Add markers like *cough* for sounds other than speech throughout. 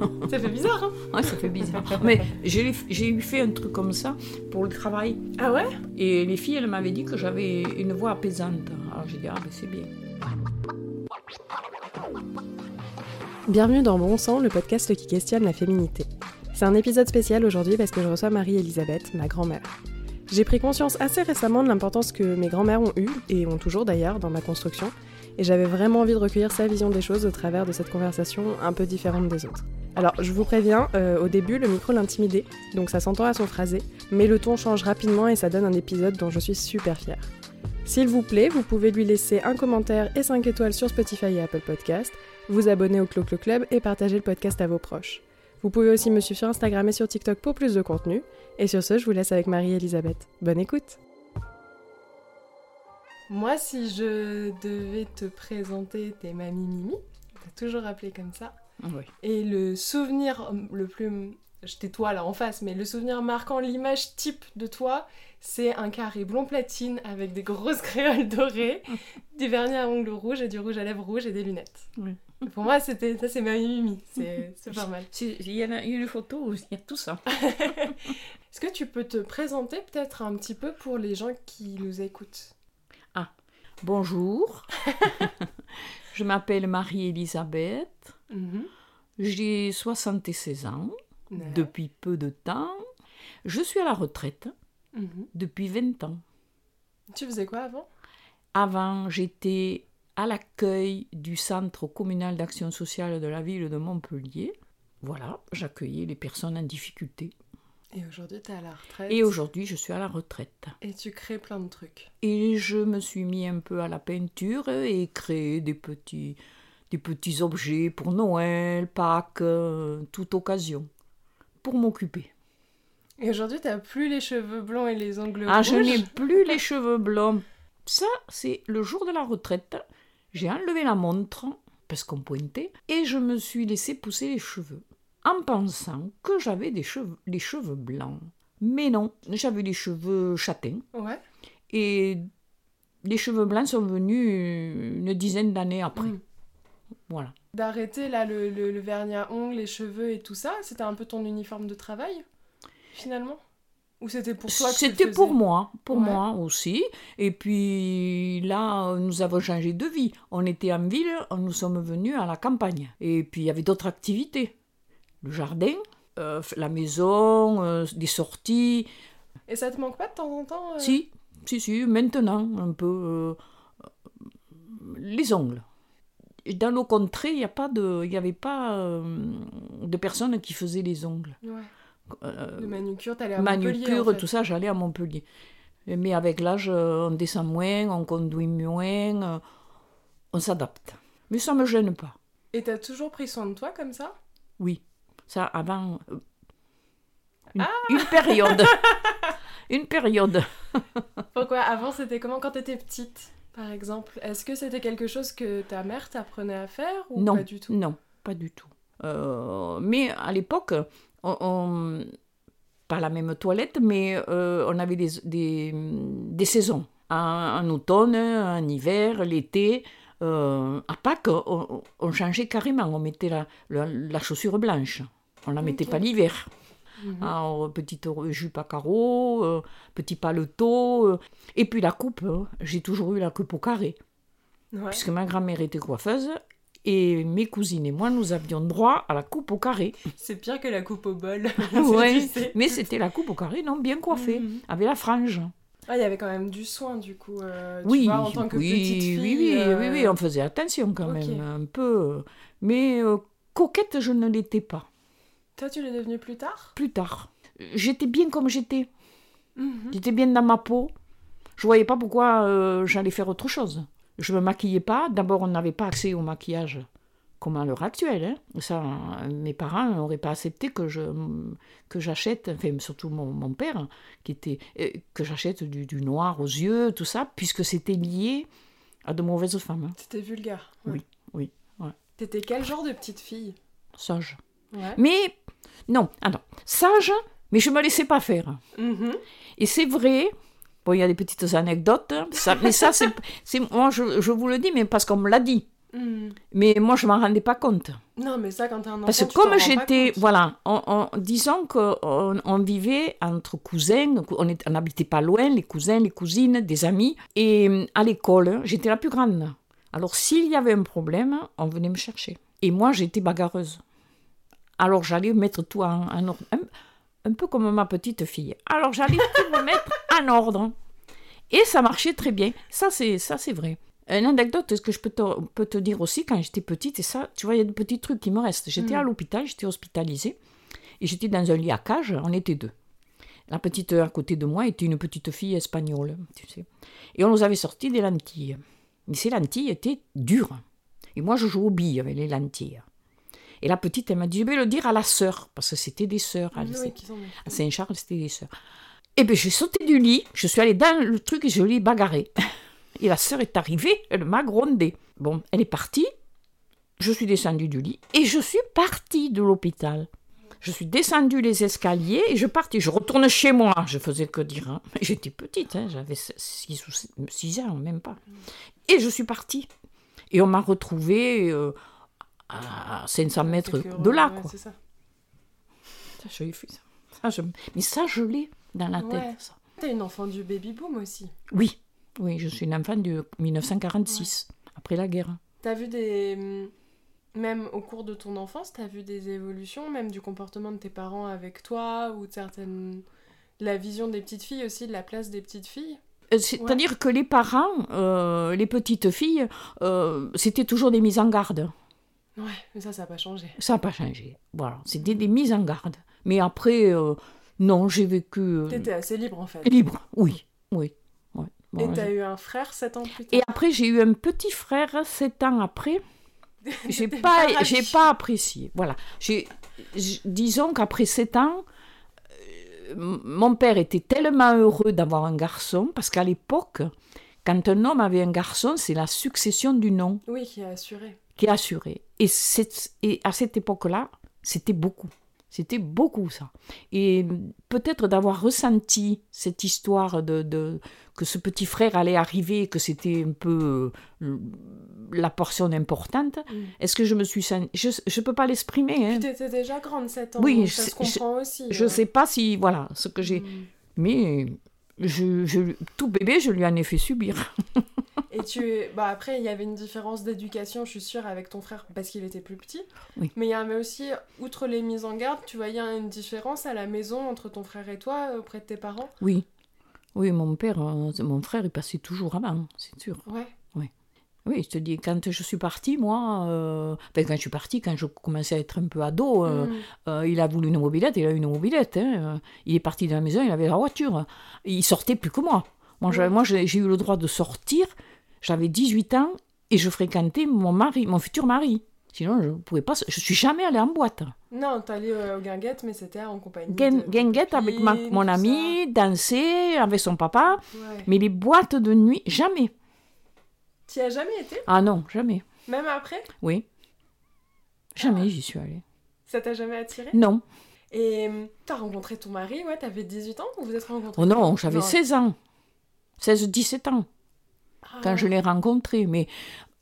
*laughs* Ça fait bizarre, hein Ouais, ça fait bizarre. Mais j'ai eu fait un truc comme ça pour le travail. Ah ouais? Et les filles, elles m'avaient dit que j'avais une voix apaisante. Alors j'ai dit, ah ben c'est bien. Bienvenue dans Bon Sang, le podcast qui questionne la féminité. C'est un épisode spécial aujourd'hui parce que je reçois Marie-Elisabeth, ma grand-mère. J'ai pris conscience assez récemment de l'importance que mes grands-mères ont eue, et ont toujours d'ailleurs, dans ma construction, et j'avais vraiment envie de recueillir sa vision des choses au travers de cette conversation un peu différente des autres. Alors, je vous préviens, euh, au début, le micro l'intimidait, donc ça s'entend à son phrasé, mais le ton change rapidement et ça donne un épisode dont je suis super fière. S'il vous plaît, vous pouvez lui laisser un commentaire et 5 étoiles sur Spotify et Apple Podcast, vous abonner au Clo-Clo Club et partager le podcast à vos proches. Vous pouvez aussi me suivre sur Instagram et sur TikTok pour plus de contenu. Et sur ce, je vous laisse avec Marie-Elisabeth. Bonne écoute Moi, si je devais te présenter tes mamies Mimi, t'as toujours appelé comme ça. Oui. Et le souvenir le plus... Je t'ai toi là en face, mais le souvenir marquant, l'image type de toi, c'est un carré blond platine avec des grosses *laughs* créoles dorées, *laughs* du vernis à ongles rouges et du rouge à lèvres rouges et des lunettes. Oui. Pour moi, c'était ça, c'est ma mimi. C'est pas mal. Il y a une photo où il y a tout ça. *laughs* Est-ce que tu peux te présenter peut-être un petit peu pour les gens qui nous écoutent? Bonjour. Je m'appelle Marie-Elisabeth. Mhm. J'ai 76 ans Ouais. depuis peu de temps. Je suis à la retraite Mhm. depuis 20 ans. Tu faisais quoi avant? Avant, j'étais à l'accueil du centre communal d'action sociale de la ville de Montpellier. Voilà, j'accueillais les personnes en difficulté. Et aujourd'hui, t'es à la retraite? Et aujourd'hui, je suis à la retraite. Et tu crées plein de trucs. Et je me suis mis un peu à la peinture et créé des petits, des petits objets pour Noël, Pâques, euh, toute occasion, pour m'occuper. Et aujourd'hui, t'as plus les cheveux blonds et les ongles Ah, rouges. je n'ai plus *laughs* les cheveux blancs. Ça, c'est le jour de la retraite. J'ai enlevé la montre, parce qu'on pointait, et je me suis laissé pousser les cheveux, en pensant que j'avais des cheveux, les cheveux blancs. Mais non, j'avais les cheveux châtains. Ouais. Et les cheveux blancs sont venus une dizaine d'années après. Mm. Voilà. D'arrêter là le, le, le vernis à ongles, les cheveux et tout ça, c'était un peu ton uniforme de travail finalement? Ou c'était pour toi C'était pour moi, pour Ouais. moi aussi. Et puis là, nous avons changé de vie. On était en ville, nous sommes venus à la campagne. Et puis il y avait d'autres activités. Le jardin, euh, la maison, euh, des sorties. Et ça te manque pas de temps en temps euh? Si, si, si, maintenant, un peu. les ongles. Dans nos contrées, il n'y a pas de, il y avait pas euh, de personnes qui faisaient les ongles. Ouais. Euh, De manucure, t'allais à Montpellier, manucure, en fait. tout ça, j'allais à Montpellier. Mais avec l'âge, on descend moins, on conduit moins, euh, on s'adapte. Mais ça me gêne pas. Et t'as toujours pris soin de toi comme ça? Oui, ça avant euh, une, Ah une période, *laughs* une période. Pourquoi? Avant, c'était comment? Quand t'étais petite, par exemple Est-ce que c'était quelque chose que ta mère t'apprenait à faire ou non, pas du tout? non, pas du tout. Euh, mais à l'époque, on, on- pas la même toilette, mais euh, on avait des, des, des saisons. En, en automne, en hiver, l'été. Euh, à Pâques, on, on changeait carrément. On mettait la, la, la chaussure blanche. On la mettait pas l'hiver. Mhm. Alors, petite jupe à carreaux, euh, petit paletot. euh. Et puis la coupe, hein. j'ai toujours eu la coupe au carré Ouais. puisque ma grand-mère était coiffeuse et mes cousines et moi, nous avions droit à la coupe au carré. C'est pire que la coupe au bol. *laughs* *laughs* Ouais, Tu sais. mais c'était la coupe au carré, non, bien coiffée, Mhm. avec la frange. Ah, il y avait quand même du soin, du coup. euh, tu Oui, vois, en tant que oui, petite fille. oui, oui, euh, oui, oui, on faisait attention quand même, un peu. Mais euh, coquette, je ne l'étais pas. Toi, tu l'es devenue plus tard Plus tard, j'étais bien comme j'étais. Mhm. J'étais bien dans ma peau. Je voyais pas pourquoi euh, j'allais faire autre chose. Je me maquillais pas. D'abord, on n'avait pas accès au maquillage comme à l'heure actuelle. hein. Ça, mes parents n'auraient pas accepté que je que j'achète, enfin surtout mon, mon père, qui était euh, que j'achète du, du noir aux yeux, tout ça, puisque c'était lié à de mauvaises femmes. hein. C'était vulgaire. ouais. Oui, oui, ouais. T'étais quel genre de petite fille? Sage. Ouais. Mais non, alors sage, mais je me laissais pas faire. Mhm. Et c'est vrai, bon, il y a des petites anecdotes, hein, ça, mais ça, c'est, c'est moi, je, je vous le dis, mais parce qu'on me l'a dit. Hmm. Mais moi, je m'en rendais pas compte. Non, mais ça, quand t'es un enfant, Parce que comme j'étais, voilà, on, on- disons qu'on on vivait entre cousins, on n'habitait pas loin, les cousins, les cousines, des amis. Et à l'école, j'étais la plus grande. Alors s'il y avait un problème, on venait me chercher. Et moi, j'étais bagarreuse. Alors j'allais mettre tout en, en ordre, un, un peu comme ma petite fille. Alors j'allais tout me mettre en ordre. Et ça marchait très bien. Ça, c'est ça, c'est vrai. Une anecdote ce que je peux te, peux te dire aussi, quand j'étais petite, et ça, tu vois, il y a des petits trucs qui me restent. J'étais Mm. à l'hôpital, j'étais hospitalisée, et j'étais dans un lit à cage, on était deux. La petite à côté de moi était une petite fille espagnole, tu sais. Et on nous avait sorti des lentilles. Mais ces lentilles étaient dures. Et moi, je joue aux billes avec les lentilles. Et la petite, elle m'a dit, je vais le dire à la sœur, parce que c'était des sœurs. Oui, à Saint-Charles, c'était des sœurs. Et bien, j'ai sauté du lit, je suis allée dans le truc et je l'ai bagarré. *laughs* Et la sœur est arrivée, elle m'a grondé. Bon, elle est partie, je suis descendue du lit et je suis partie de l'hôpital. Je suis descendue les escaliers et je partais. Je retourne chez moi. Je faisais que dire. hein. *laughs* J'étais petite, hein, j'avais 6 ou 6 ans, même pas. Et je suis partie. Et on m'a retrouvée euh, à 500 mètres de là. ouais, Quoi. c'est ça. Ça, je l'ai fait, ça. Ça, je- Mais ça, je l'ai dans la tête. Ouais. T'es une enfant du baby boom aussi. Oui, oui, je suis une enfant de 1946, après la guerre. T'as vu des. hmm, Même au cours de ton enfance, t'as vu des évolutions, même du comportement de tes parents avec toi, ou de certaines. La vision des petites filles aussi, de la place des petites filles? Euh, C'est-à-dire que les parents, euh, les petites filles, euh, c'était toujours des mises en garde. Ouais, mais ça, ça n'a pas changé. Ça n'a pas changé. Voilà, c'était des mises en garde. Mais après, euh, non, j'ai vécu euh, T'étais assez libre en fait. libre. Oui, oui. ouais. Et Bon, t'as j'ai- eu un frère 7 ans plus Et tard. après, j'ai eu un petit frère sept ans après. *laughs* J'ai pas, ravie. j'ai pas apprécié. Voilà. J'ai, disons qu'après sept ans, euh, mon père était tellement heureux d'avoir un garçon parce qu'à l'époque, quand un homme avait un garçon, c'est la succession du nom Oui, qui a assuré. qui est assurée. Et, et à cette époque-là, c'était beaucoup. C'était beaucoup ça. Et peut-être d'avoir ressenti cette histoire de, de- que ce petit frère allait arriver, que c'était un peu euh, la portion importante. Mm. Est-ce que je me suis. Je ne peux pas l'exprimer. hein. Puis t'étais déjà grande 7 ans, Oui, donc je ça sais- se comprend aussi. Je hein. sais pas si... Voilà, ce que j'ai... Mm. Mais je, je- tout bébé, je lui en ai fait subir. *laughs* Et tu es... bah après, il y avait une différence d'éducation, je suis sûre, avec ton frère parce qu'il était plus petit. Oui. Mais il y avait aussi, outre les mises en garde, tu voyais une différence à la maison entre ton frère et toi, auprès de tes parents? Oui. Oui, mon père, euh, mon frère, il passait toujours avant, c'est sûr. Ouais. Oui, je te dis, quand je suis partie, moi, euh, quand je suis partie, quand je commençais à être un peu ado, euh, Mm. euh, il a voulu une mobilette, il a eu une mobilette. hein, euh, il est parti de la maison, il avait la voiture. Il sortait plus que moi. Moi, moi j'ai eu le droit de sortir, j'avais 18 ans et je fréquentais mon mari, mon futur mari. Sinon, je ne pouvais pas. Je suis jamais allée en boîte. Non, t'allais euh, au guinguette, mais c'était en compagnie Guin- de... Guinguette avec ma- mon ami, danser avec son papa. Ouais. mais les boîtes de nuit, jamais. T'y as jamais été? Ah non, jamais. Même après? Oui. Jamais Ah. j'y suis allée. Ça t'a jamais attiré Non. Et euh, t'as rencontré ton mari, ouais, t'avais 18 ans ou vous êtes rencontrés? Oh non, j'avais Non. 16 ans. 16-17 ans Ah, quand je l'ai rencontré. Mais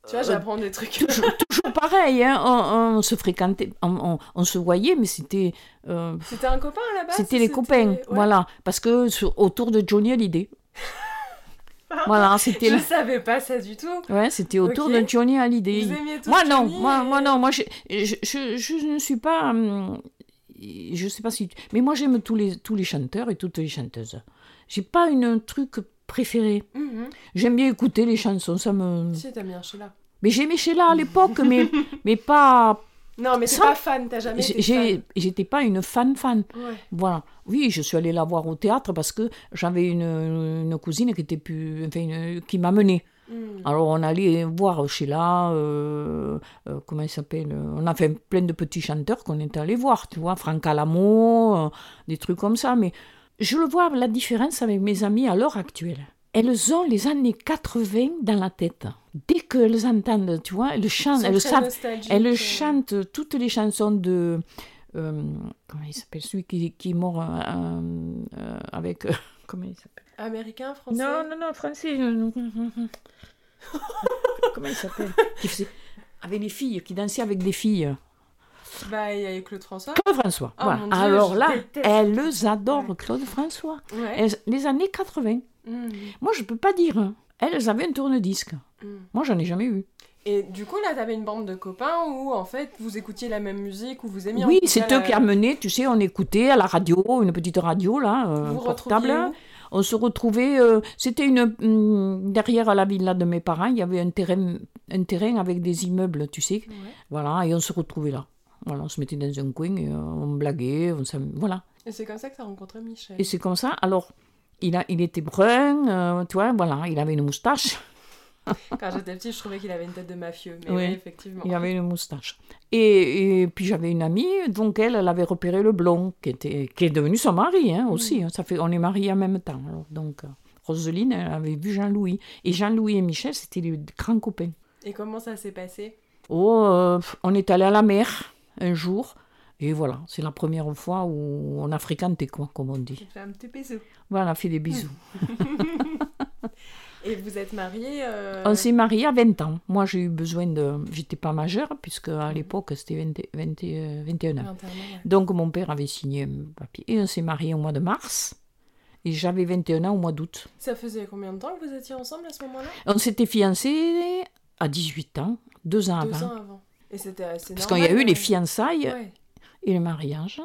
Tu vois, j'apprends des trucs. toujours, toujours pareil, hein, on, on se fréquentait, on, on- on se voyait, mais c'était euh, C'était un copain à la base c'était les copains. ouais. Voilà, parce que sur- autour de Johnny Hallyday. *laughs* voilà, c'était Je le- savais pas ça du tout. ouais, c'était autour Ok. de Johnny Hallyday. Vous aimiez tous Moi non, Johnny moi, et- moi non, moi je, je, je, je ne suis pas, hum, je sais pas si, tu- mais moi j'aime tous les tous les chanteurs et toutes les chanteuses. J'ai pas une un truc préféré. Mhm. J'aime bien écouter les chansons, ça me. Si, t'as bien Sheila. Mais j'aimais Sheila à l'époque, mais *laughs* mais pas. Non, mais Ça- pas fan, t'as jamais été. J'étais pas une fan fan. Ouais. Voilà. Oui, je suis allée la voir au théâtre parce que j'avais une, une cousine qui était plus, enfin, une- qui m'amenait. Mhm. Alors on allait voir Sheila, euh, euh, comment il s'appelle euh, On a fait plein de petits chanteurs qu'on était allés voir, tu vois, Franck Alamo, euh, des trucs comme ça. Mais je le vois la différence avec mes amies à l'heure actuelle. Elles ont les années 80 dans la tête. Dès qu'elles entendent, tu vois, elles chantent, elles euh. chantent toutes les chansons de. euh, comment il s'appelle Celui qui, qui est mort euh, euh, avec. *laughs* comment il s'appelle? Américain, français? Non, non, non, français. *laughs* comment il s'appelle? Avec les filles, qui dansaient avec des filles. Bah, il y a Claude François. Claude François. Oh, voilà. mon Dieu, Alors là, déteste. elles adorent Claude François. Ouais. Elles- les années 80. Mm, Moi, je peux pas dire. Elles avaient un tourne-disque. mm. Moi, j'en ai jamais eu. Et du coup, là, t'avais une bande de copains où, en fait, vous écoutiez la même musique, ou vous aimiez Oui, c'est la- eux qui amenaient, tu sais, on écoutait à la radio, une petite radio, là, euh, Vous portable. On se retrouvait, euh, c'était une hum, derrière la villa de mes parents, il y avait un terrain, un terrain avec des immeubles, tu sais. Ouais. Voilà, et on se retrouvait là. Voilà, on se mettait dans un coin et euh, on blaguait, on voilà. Et c'est comme ça que t'as rencontré Michel. Et c'est comme ça. Alors, il, a, il était brun, euh, tu vois, voilà, il avait une moustache. *laughs* Quand j'étais petite, je trouvais qu'il avait une tête de mafieux. Mais Oui. oui, effectivement. Il avait une moustache. Et, et puis j'avais une amie, donc elle, elle avait repéré le blond, qui, était, qui est devenu son mari hein, aussi. hein. Ça fait, on est mariés en même temps. Alors, donc, euh, Roseline, elle avait vu Jean-Louis. Et Jean-Louis et Michel, c'était les grands copains. Et comment ça s'est passé? Oh, euh, on est allé à la mer un jour. Et voilà, c'est la première fois où on a fréquenté, quoi, comme on dit. Un petit bisou. Voilà, fait des bisous. *laughs* Et vous êtes mariés euh, On s'est mariés à 20 ans. Moi, j'ai eu besoin de... J'étais pas majeure, puisque à l'époque, c'était 20 20, euh, 21 ans. 21 ans, ouais. Donc mon père avait signé un papier et on s'est mariés au mois de mars. Et j'avais 21 ans au mois d'août. Ça faisait combien de temps que vous étiez ensemble à ce moment-là? On s'était fiancés à 18 ans, deux ans Deux avant. ans avant. Et c'était assez Parce qu'il y a eu les fiançailles Ouais. Et le mariage.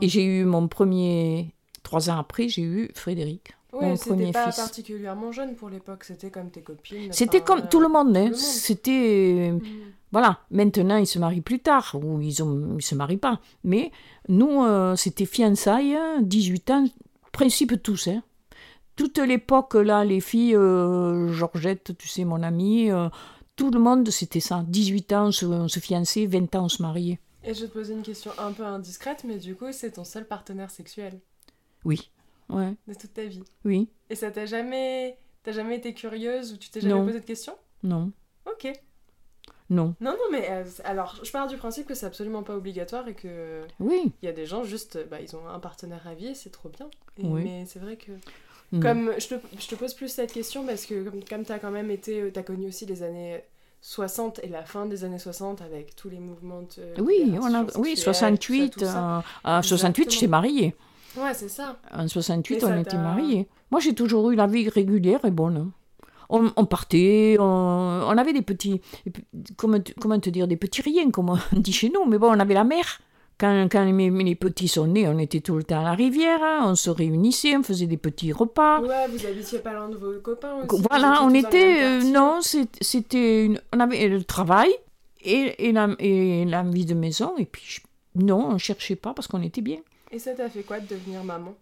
Et j'ai eu mon premier... Trois ans après, j'ai eu Frédéric. Ouais, mon c'était premier pas fils. particulièrement jeune pour l'époque, c'était comme tes copines. C'était comme euh, tout le monde. hein. monde. C'était... mm. Voilà, maintenant ils se marient plus tard, ou ils ne se marient pas. Mais nous, euh, c'était fiançailles, 18 ans, principe tous. Hein. Toute l'époque, là, les filles, euh, Georgette, tu sais, mon amie, euh, tout le monde, c'était ça. 18 ans, on se, on se fiançait, 20 ans, on se mariait. Et je vais te poser une question un peu indiscrète, mais du coup, c'est ton seul partenaire sexuel Oui, ouais, de toute ta vie. oui, Et ça t'a jamais... T'as jamais été curieuse ou tu t'es jamais Non. posé de questions? Non, Ok. non, Non, non, mais euh, alors, je pars du principe que c'est absolument pas obligatoire et que oui. il y a des gens juste, bah, ils ont un partenaire à vie et c'est trop bien. Et- Oui. Mais c'est vrai que non. Comme je te, je te pose plus cette question parce que comme, comme tu as quand même été, euh, tu as connu aussi les années 60 et la fin des années 60 avec tous les mouvements de Oui, on a, oui, sexuelle, 68, tout ça, ça. euh, à 68, Exactement. j'étais mariée. Ouais, c'est ça. En 68, Et on ça était t'a- mariés. Moi, j'ai toujours eu la vie régulière et bonne. On, on partait, on, on avait des petits, comment comment te dire, des petits riens, comme on dit chez nous, mais bon, on avait la mer. Quand, quand mes, mes petits sont nés, on était tout le temps à la rivière, hein, on se réunissait, on faisait des petits repas. Ouais, vous habitiez pas loin de vos copains aussi. Voilà, on était, euh, non, c'était, on avait le travail et, et, la, et vie de maison, et puis non, on cherchait pas parce qu'on était bien. Et ça t'a fait quoi de devenir maman?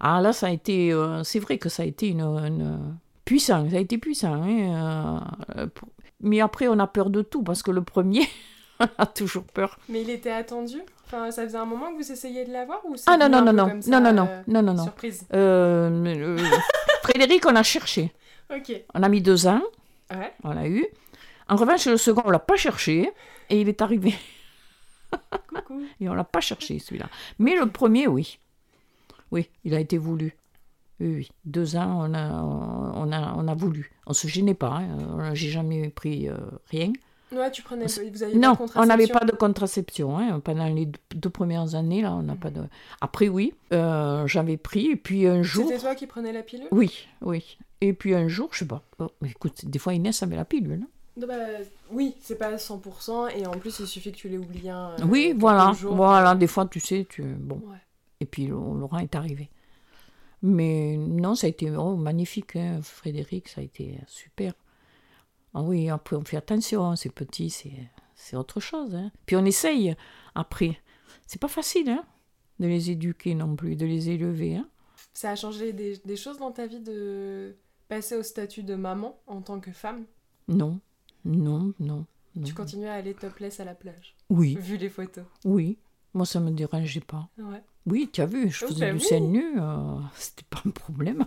Ah là, ça a été, euh, c'est vrai que ça a été une, une- puissant, ça a été puissant. hein, euh, pour- Mais après, on a peur de tout parce que le premier, *laughs* *laughs* a toujours peur. Mais il était attendu? Enfin, ça faisait un moment que vous essayiez de l'avoir ou Ah non non non non ça, non non non euh, non non non. Surprise? Euh, euh, *laughs* Frédéric, on a cherché. Ok. On a mis deux ans, Ouais. on l'a eu. En revanche, le second, on l'a pas cherché et il est arrivé. *laughs* Coucou. Et on l'a pas cherché celui-là. Mais le premier, oui. Oui, il a été voulu. Oui, oui. Deux ans, on a, on a, on a voulu. On se gênait pas. Hein. J'ai jamais pris euh, rien. Ouais, tu prenais. Vous aviez Non, pas de on n'avait pas de contraception. Hein. Pendant les deux, premières années, là, on n'a pas de. Après, oui, euh, j'avais pris. Et puis un jour. C'était toi qui prenais la pilule? Oui, oui. Et puis un jour, je sais pas. Oh, écoute, des fois Inès avait la pilule. hein. Non, bah, oui, c'est pas 100%, et en plus, il suffit que tu l'aies oublié un. euh, oui, voilà. jours. Voilà, des fois, tu sais, tu. Bon. Ouais. Et puis Laurent est arrivé. Mais non, ça a été oh, magnifique, hein, Frédéric, ça a été super. Ah oui, après on fait attention, c'est petit, c'est, autre chose. hein. Puis on essaye après. C'est pas facile hein, de les éduquer non plus, de les élever. hein. Ça a changé des, des choses dans ta vie de passer au statut de maman en tant que femme? Non, non, non. non. Tu continues à aller topless à la plage, Oui, vu les photos? oui. Moi, ça me dérangeait pas. Ouais. Oui, tu as vu, je Oh, faisais du sein nu, euh, *laughs* c'était pas un problème.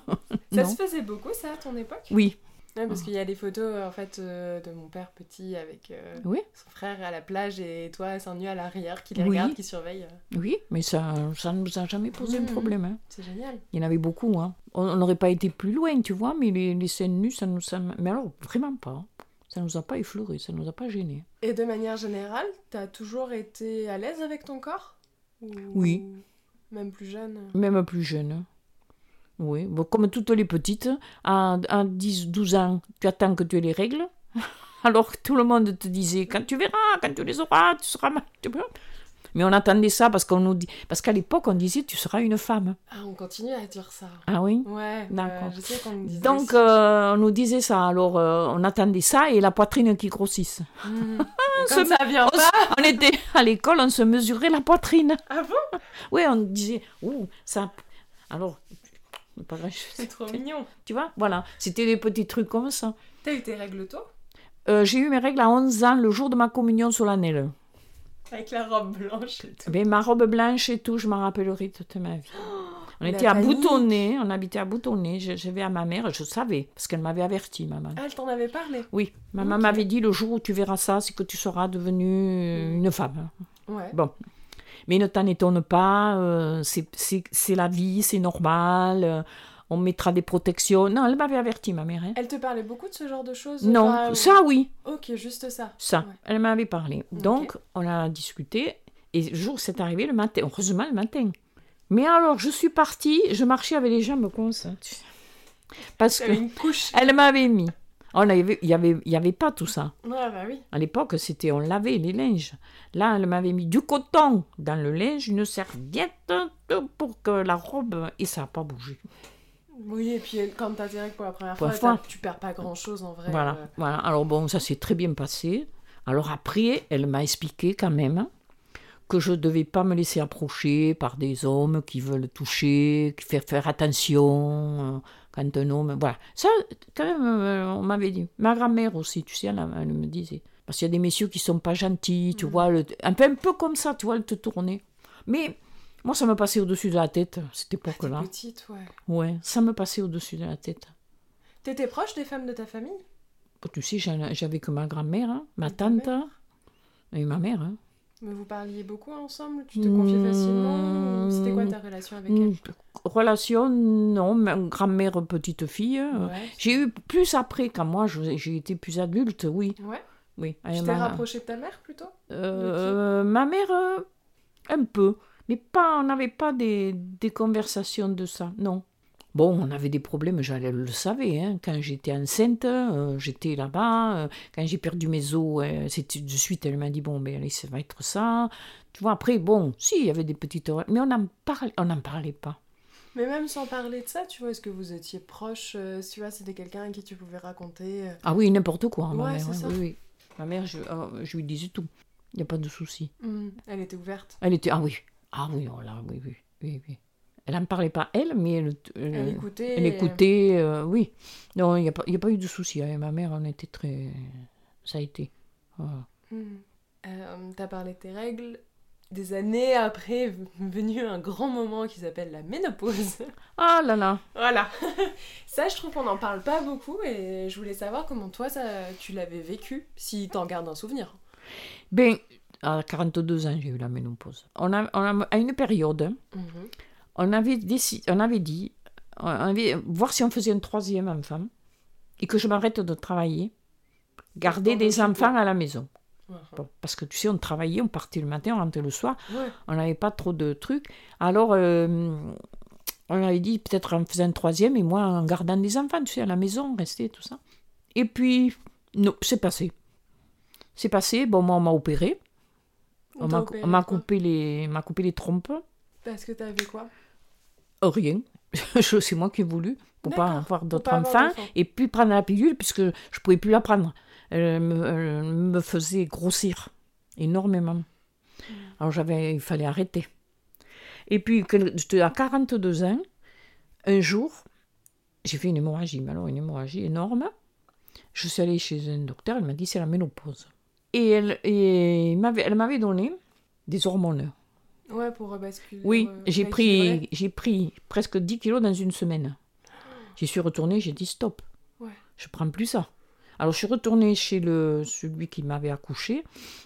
Ça non. se faisait beaucoup, ça, à ton époque? Oui, Ouais, parce qu'il y a des photos, en fait, euh, de mon père petit avec euh, oui. son frère à la plage et toi, seins nus à l'arrière, qui les Oui. regarde, qui surveille. euh. Oui, mais ça ça ne nous a jamais posé Mhm. un problème. hein. C'est génial. Il y en avait beaucoup. Hein. On n'aurait pas été plus loin, tu vois, mais les, les scènes nues, ça nous. Ça, mais alors, vraiment pas. Ça nous a pas effleuré, ça nous a pas gêné. Et de manière générale, t'as toujours été à l'aise avec ton corps? Ou- Oui. Même plus jeune? Même plus jeune. Oui, bon, comme toutes les petites, à, à 10, 12 ans, tu attends que tu aies les règles. *laughs* Alors tout le monde te disait, quand tu verras, quand tu les auras, tu seras mal. Mais on attendait ça parce qu'on nous dit, parce qu'à l'époque on disait, tu seras une femme. Ah, on continue à dire ça. Ah oui? Ouais, D'accord. je sais disait Donc euh, on nous disait ça. Alors euh, on attendait ça et la poitrine qui grossisse. Hmm. *laughs* se ça vient On, pas on était à l'école, on se mesurait la poitrine. Ah bon? Oui, on disait, ouh, ça. Alors, pas C'est trop mignon. Tu vois, voilà, c'était des petits trucs comme ça. T'as eu tes règles tôt Euh, j'ai eu mes règles à 11 ans, le jour de ma communion solennelle. Avec la robe blanche et tout. Ben, ma robe blanche et tout, je m'en rappellerai toute ma vie. On était à. Boutonnet, on habitait à Boutonnet. Je, je vais à ma mère, je savais, parce qu'elle m'avait averti, maman. Ah, elle t'en avait parlé? Oui, maman Ok. m'avait dit le jour où tu verras ça, c'est que tu seras devenue une femme. Ouais. Bon. Mais ne t'en étonne pas, euh, c'est- la vie, c'est normal, euh, on mettra des protections. Non, elle m'avait averti, ma mère. hein. Elle te parlait beaucoup de ce genre de choses Non, Enfin, ça oui, Ok, juste ça. ça, Ouais. elle m'avait parlé. Donc, on a discuté, et le jour c'est arrivé, le matin, heureusement le matin. Mais alors, je suis partie, je marchais avec les jambes comme ça. sais. Parce que une elle m'avait mis. On avait, il y avait, il y avait pas tout ça. Ouais, bah oui. À l'époque, c'était on lavait les linges. Là, elle m'avait mis du coton dans le linge, une serviette pour que la robe et ça n'a pas bougé. Oui, et puis quand t'as tes règles pour la première Pour fois, tu perds pas grand chose en vrai. Voilà, euh. voilà. Alors bon, ça s'est très bien passé. Alors après, elle m'a expliqué quand même que je devais pas me laisser approcher par des hommes qui veulent toucher, qui faire faire attention homme. Voilà. Ça, quand même, euh, on m'avait dit. Ma grand-mère aussi, tu sais, elle, elle me disait. Parce qu'il y a des messieurs qui sont pas gentils, tu Mhm. vois, le- un, peu, un peu comme ça, tu vois, elle te tournait. Mais moi, ça me passait au-dessus de la tête, cette T'es époque-là. petite, ouais. Ouais, ça me passait au-dessus de la tête. T'étais proche des femmes de ta famille? Tu sais, j'avais que ma grand-mère, hein, ma tante et ma mère. hein. Mais vous parliez beaucoup ensemble Tu te confiais facilement C'était quoi ta relation avec Mm, elle? Relation, non, grand-mère, petite fille. Ouais. J'ai eu plus après, quand moi j'ai été plus adulte, oui. Ouais. oui. Tu t'es m'a- rapprochée de ta mère plutôt? Euh, ma mère, euh, un peu. Mais pas, on n'avait pas des, des conversations de ça, non. Bon, on avait des problèmes, j'allais le savais. Hein. Quand j'étais enceinte, euh, j'étais là-bas. euh, quand j'ai perdu mes os, euh, c'était de suite, elle m'a dit bon, ben allez, ça va être ça. Tu vois, après, bon, si, il y avait des petites. Mais on n'en parlait, on parlait pas. Mais même sans parler de ça, tu vois, est-ce que vous étiez proche Tu vois, c'était quelqu'un à qui tu pouvais raconter Ah oui, n'importe quoi, ma Ouais, mère. c'est hein, ça. Oui, oui. Ma mère, je, ah, je lui disais tout. Il n'y a pas de souci. hmm, Elle était ouverte. Elle était. Ah oui. Ah oui, oh là, oui, oui. oui, oui. Elle n'en parlait pas, elle, mais elle. Elle elle- écoutait. Elle et- écoutait, euh, oui. Non, il n'y a, a pas eu de souci. Avec ma mère, on était très. Ça a été. Voilà. Euh, T'as parlé de tes règles. Des années après, est *laughs* venu un grand moment qui s'appelle la ménopause. Ah là là. Voilà. *laughs* ça, je trouve qu'on n'en parle pas beaucoup et je voulais savoir comment toi, ça, tu l'avais vécu, si t'en gardes un souvenir. Ben, à 42 ans, j'ai eu la ménopause. On a, on a- à une période, hein, Mhm. On avait, déci- on avait dit, on avait, voir si on faisait un troisième enfant et que je m'arrête de travailler, garder des enfants à la maison. Bon, parce que tu sais, on travaillait, on partait le matin, on rentrait le soir, Ouais. on n'avait pas trop de trucs. Alors, euh, on avait dit peut-être en faisant un troisième et moi en gardant des enfants, tu sais, à la maison, rester, tout ça. Et puis, non, c'est passé. C'est passé, bon, moi, on m'a opéré. On m'a coupé, les, m'a coupé les trompes. Parce que t'avais quoi? Euh, Rien. *laughs* C'est moi qui ai voulu pour pas avoir d'autres enfants et puis prendre la pilule puisque je pouvais plus la prendre. Elle me, elle me faisait grossir énormément. Mm. Alors j'avais, il fallait arrêter. Et puis à 42 ans, un jour, j'ai fait une hémorragie, mais alors une hémorragie énorme. Je suis allée chez un docteur, elle m'a dit c'est la ménopause. Et elle, et elle m'avait donné des hormones. Ouais, pour rebasculer. Oui, re- j'ai pris, j'ai pris presque 10 kilos dans une semaine. J'y suis retournée, j'ai dit stop. Ouais. Je prends plus ça. Alors je suis retournée chez le, celui qui m'avait accouché.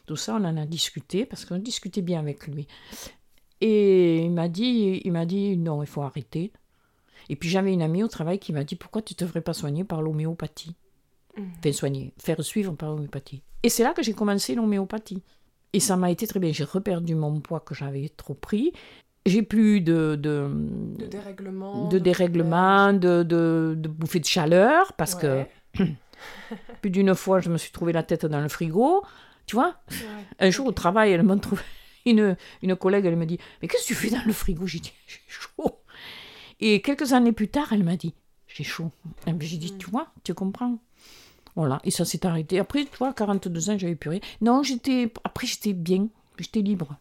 Tout ça, on en a discuté parce qu'on discutait bien avec lui. Et il m'a dit, il m'a dit non, il faut arrêter. Et puis j'avais une amie au travail qui m'a dit pourquoi tu ne te ferais pas soigner par l'homéopathie? Enfin, soigner, faire suivre par l'homéopathie. Et c'est là que j'ai commencé l'homéopathie. Et ça m'a été très bien. J'ai reperdu mon poids que j'avais trop pris. J'ai plus de, de, De dérèglement. de dérèglement, de, de, de bouffées de chaleur, parce Ouais. que *clears throat* plus d'une fois, je me suis trouvé la tête dans le frigo. Tu vois, Ouais. un jour au travail, elle m'a trouvé *laughs* une, une collègue, elle me dit Mais qu'est-ce que tu fais dans le frigo? J'ai dit J'ai chaud. Et quelques années plus tard, elle m'a dit J'ai chaud. J'ai dit Tu vois, tu comprends? Voilà, et ça s'est arrêté. Après, tu vois, 42 ans, j'avais plus rien. Non, j'étais. Après, j'étais bien, j'étais libre.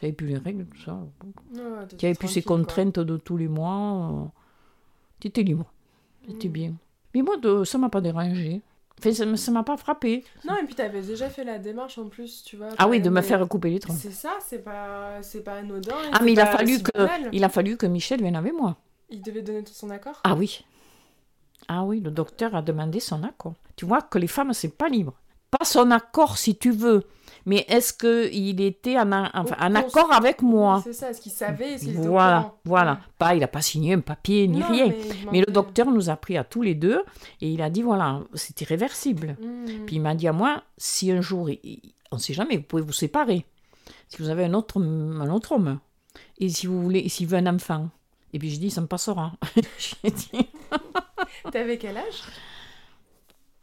J'avais plus les règles, tout ça. Ouais, t'étais Tu avais plus ces quoi. contraintes de tous les mois. tu étais libre. C'était Mm. bien. Mais moi, de, ça m'a pas dérangé. Enfin, ça ne m'a pas frappé. Non, et puis t'avais déjà fait la démarche en plus, tu vois. Ah oui, de me faire couper les troncs. C'est ça, c'est pas, c'est pas anodin. Ah, mais il a, fallu que, il a fallu que Michel vienne avec moi. Il devait donner tout son accord? Ah oui. Ah oui, le docteur a demandé son accord. Tu vois que les femmes, c'est pas libre. Pas son accord si tu veux, mais est-ce qu'il était en, a- enfin, en Au- accord avec moi? C'est ça, est-ce qu'il savait Voilà, voilà. Pas, il a pas signé un papier ni Non, rien. mais le docteur nous a pris à tous les deux et il a dit voilà, c'est irréversible. Mm. Puis il m'a dit à moi si un jour, on ne sait jamais, vous pouvez vous séparer. Si vous avez un autre, un autre homme, et si vous voulez, s'il veut un enfant. Et puis j'ai dit ça me passera. *laughs* j'ai dit *laughs* *laughs* T'avais quel âge?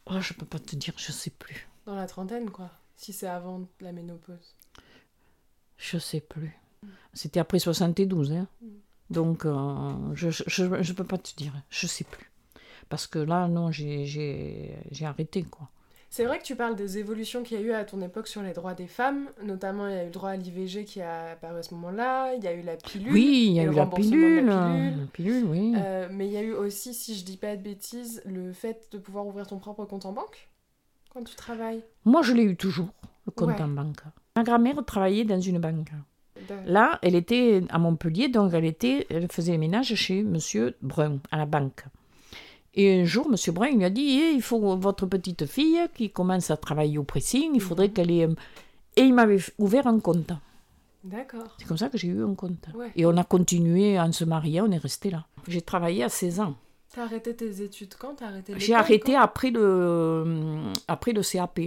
Oh, je peux pas te dire, je sais plus. Dans la trentaine, quoi. Si c'est avant la ménopause. Je sais plus. C'était après 72, hein. Mm. Donc, euh, je, je, je, je peux pas te dire. Je sais plus. Parce que là, non, j'ai arrêté, quoi. C'est vrai que tu parles des évolutions qu'il y a eu à ton époque sur les droits des femmes. Notamment, il y a eu le droit à l'IVG qui a apparu à ce moment-là. Il y a eu la pilule. Oui, il y a eu la pilule. pilule. La pilule, oui. Euh, mais il y a eu aussi, si je dis pas de bêtises, le fait de pouvoir ouvrir ton propre compte en banque quand tu travailles. Moi, je l'ai eu toujours, le compte Ouais. en banque. Ma grand-mère travaillait dans une banque. Là, elle était à Montpellier, donc elle, était, elle faisait les ménages chez Monsieur Brun, à la banque. Et un jour, Monsieur Brun il lui a dit Eh, il faut votre petite fille qui commence à travailler au pressing, il faudrait Mhm. qu'elle ait. Et il m'avait ouvert un compte. D'accord. C'est comme ça que j'ai eu un compte. Ouais. Et on a continué en se mariant, on est resté là. J'ai travaillé à 16 ans. T'as arrêté tes études quand? T'as arrêté J'ai arrêté après le, après le CAP.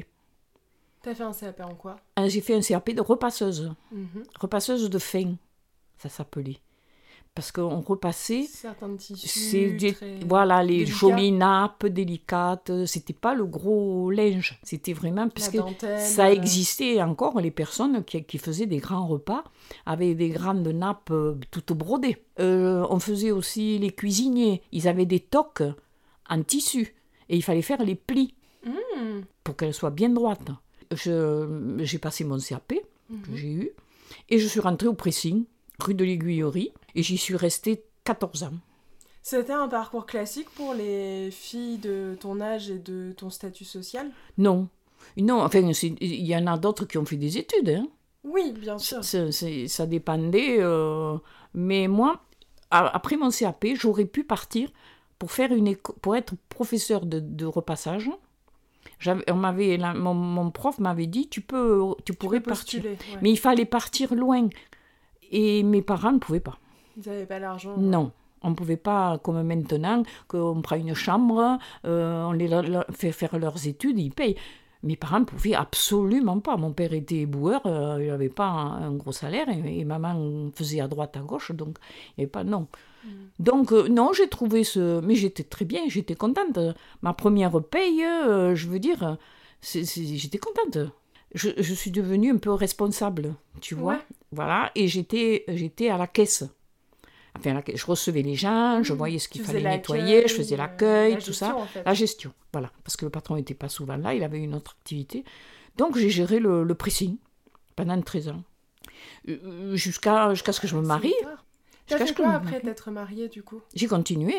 T'as fait un CAP en quoi? Euh, J'ai fait un CAP de repasseuse. Mhm. repasseuse de fin, ça s'appelait. Parce qu'on repassait, Certains tissus. c'est des- très- voilà, les délicats. jolies nappes délicates. C'était pas le gros linge. C'était vraiment, parce que ça euh, existait encore, les personnes qui, qui faisaient des grands repas avec des grandes nappes euh, toutes brodées. Euh, on faisait aussi les cuisiniers. Ils avaient des toques en tissu. Et il fallait faire les plis Mhm. pour qu'elles soient bien droites. Je- J'ai passé mon CAP que Mhm. j'ai eu. Et je suis rentrée au pressing, rue de l'Aiguillerie, et j'y suis restée 14 ans. C'était un parcours classique pour les filles de ton âge et de ton statut social? Non, non, enfin, il y en a d'autres qui ont fait des études, hein. Oui, bien sûr. Ça dépendait. euh, mais moi, après mon CAP, j'aurais pu partir pour, faire une éco- pour être professeur de, de repassage. On m'avait, mon, mon prof m'avait dit, tu, peux, tu pourrais partir. Postuler, ouais. Mais il fallait partir loin. Et mes parents ne pouvaient pas. Ils n'avaient pas l'argent. Non, on ne pouvait pas, comme maintenant, qu'on prend une chambre, euh, on les leur- fait faire leurs études, ils payent. Mes parents ne pouvaient absolument pas. Mon père était éboueur, euh, il n'avait pas un, un gros salaire, et, et maman faisait à droite, à gauche, donc il n'y avait pas, non. Mm. Donc, euh, non, j'ai trouvé ce... Mais j'étais très bien, j'étais contente. Ma première paye, euh, je veux dire, j'étais contente. Je, je suis devenue un peu responsable, tu vois. Voilà, et j'étais j'étais à la caisse. Enfin, la je recevais les gens, je Mhm. voyais ce qu'il fallait nettoyer, je faisais euh, l'accueil, la tout ça. gestion, en fait. La gestion, voilà. Parce que le patron n'était pas souvent là, il avait une autre activité. Donc j'ai géré le, le pressing pendant 13 ans. Euh, Jusqu'à jusqu'à ce que je me marie. T'as Jusqu'à fait ce que quoi après marie. t'être mariée du coup? J'ai continué.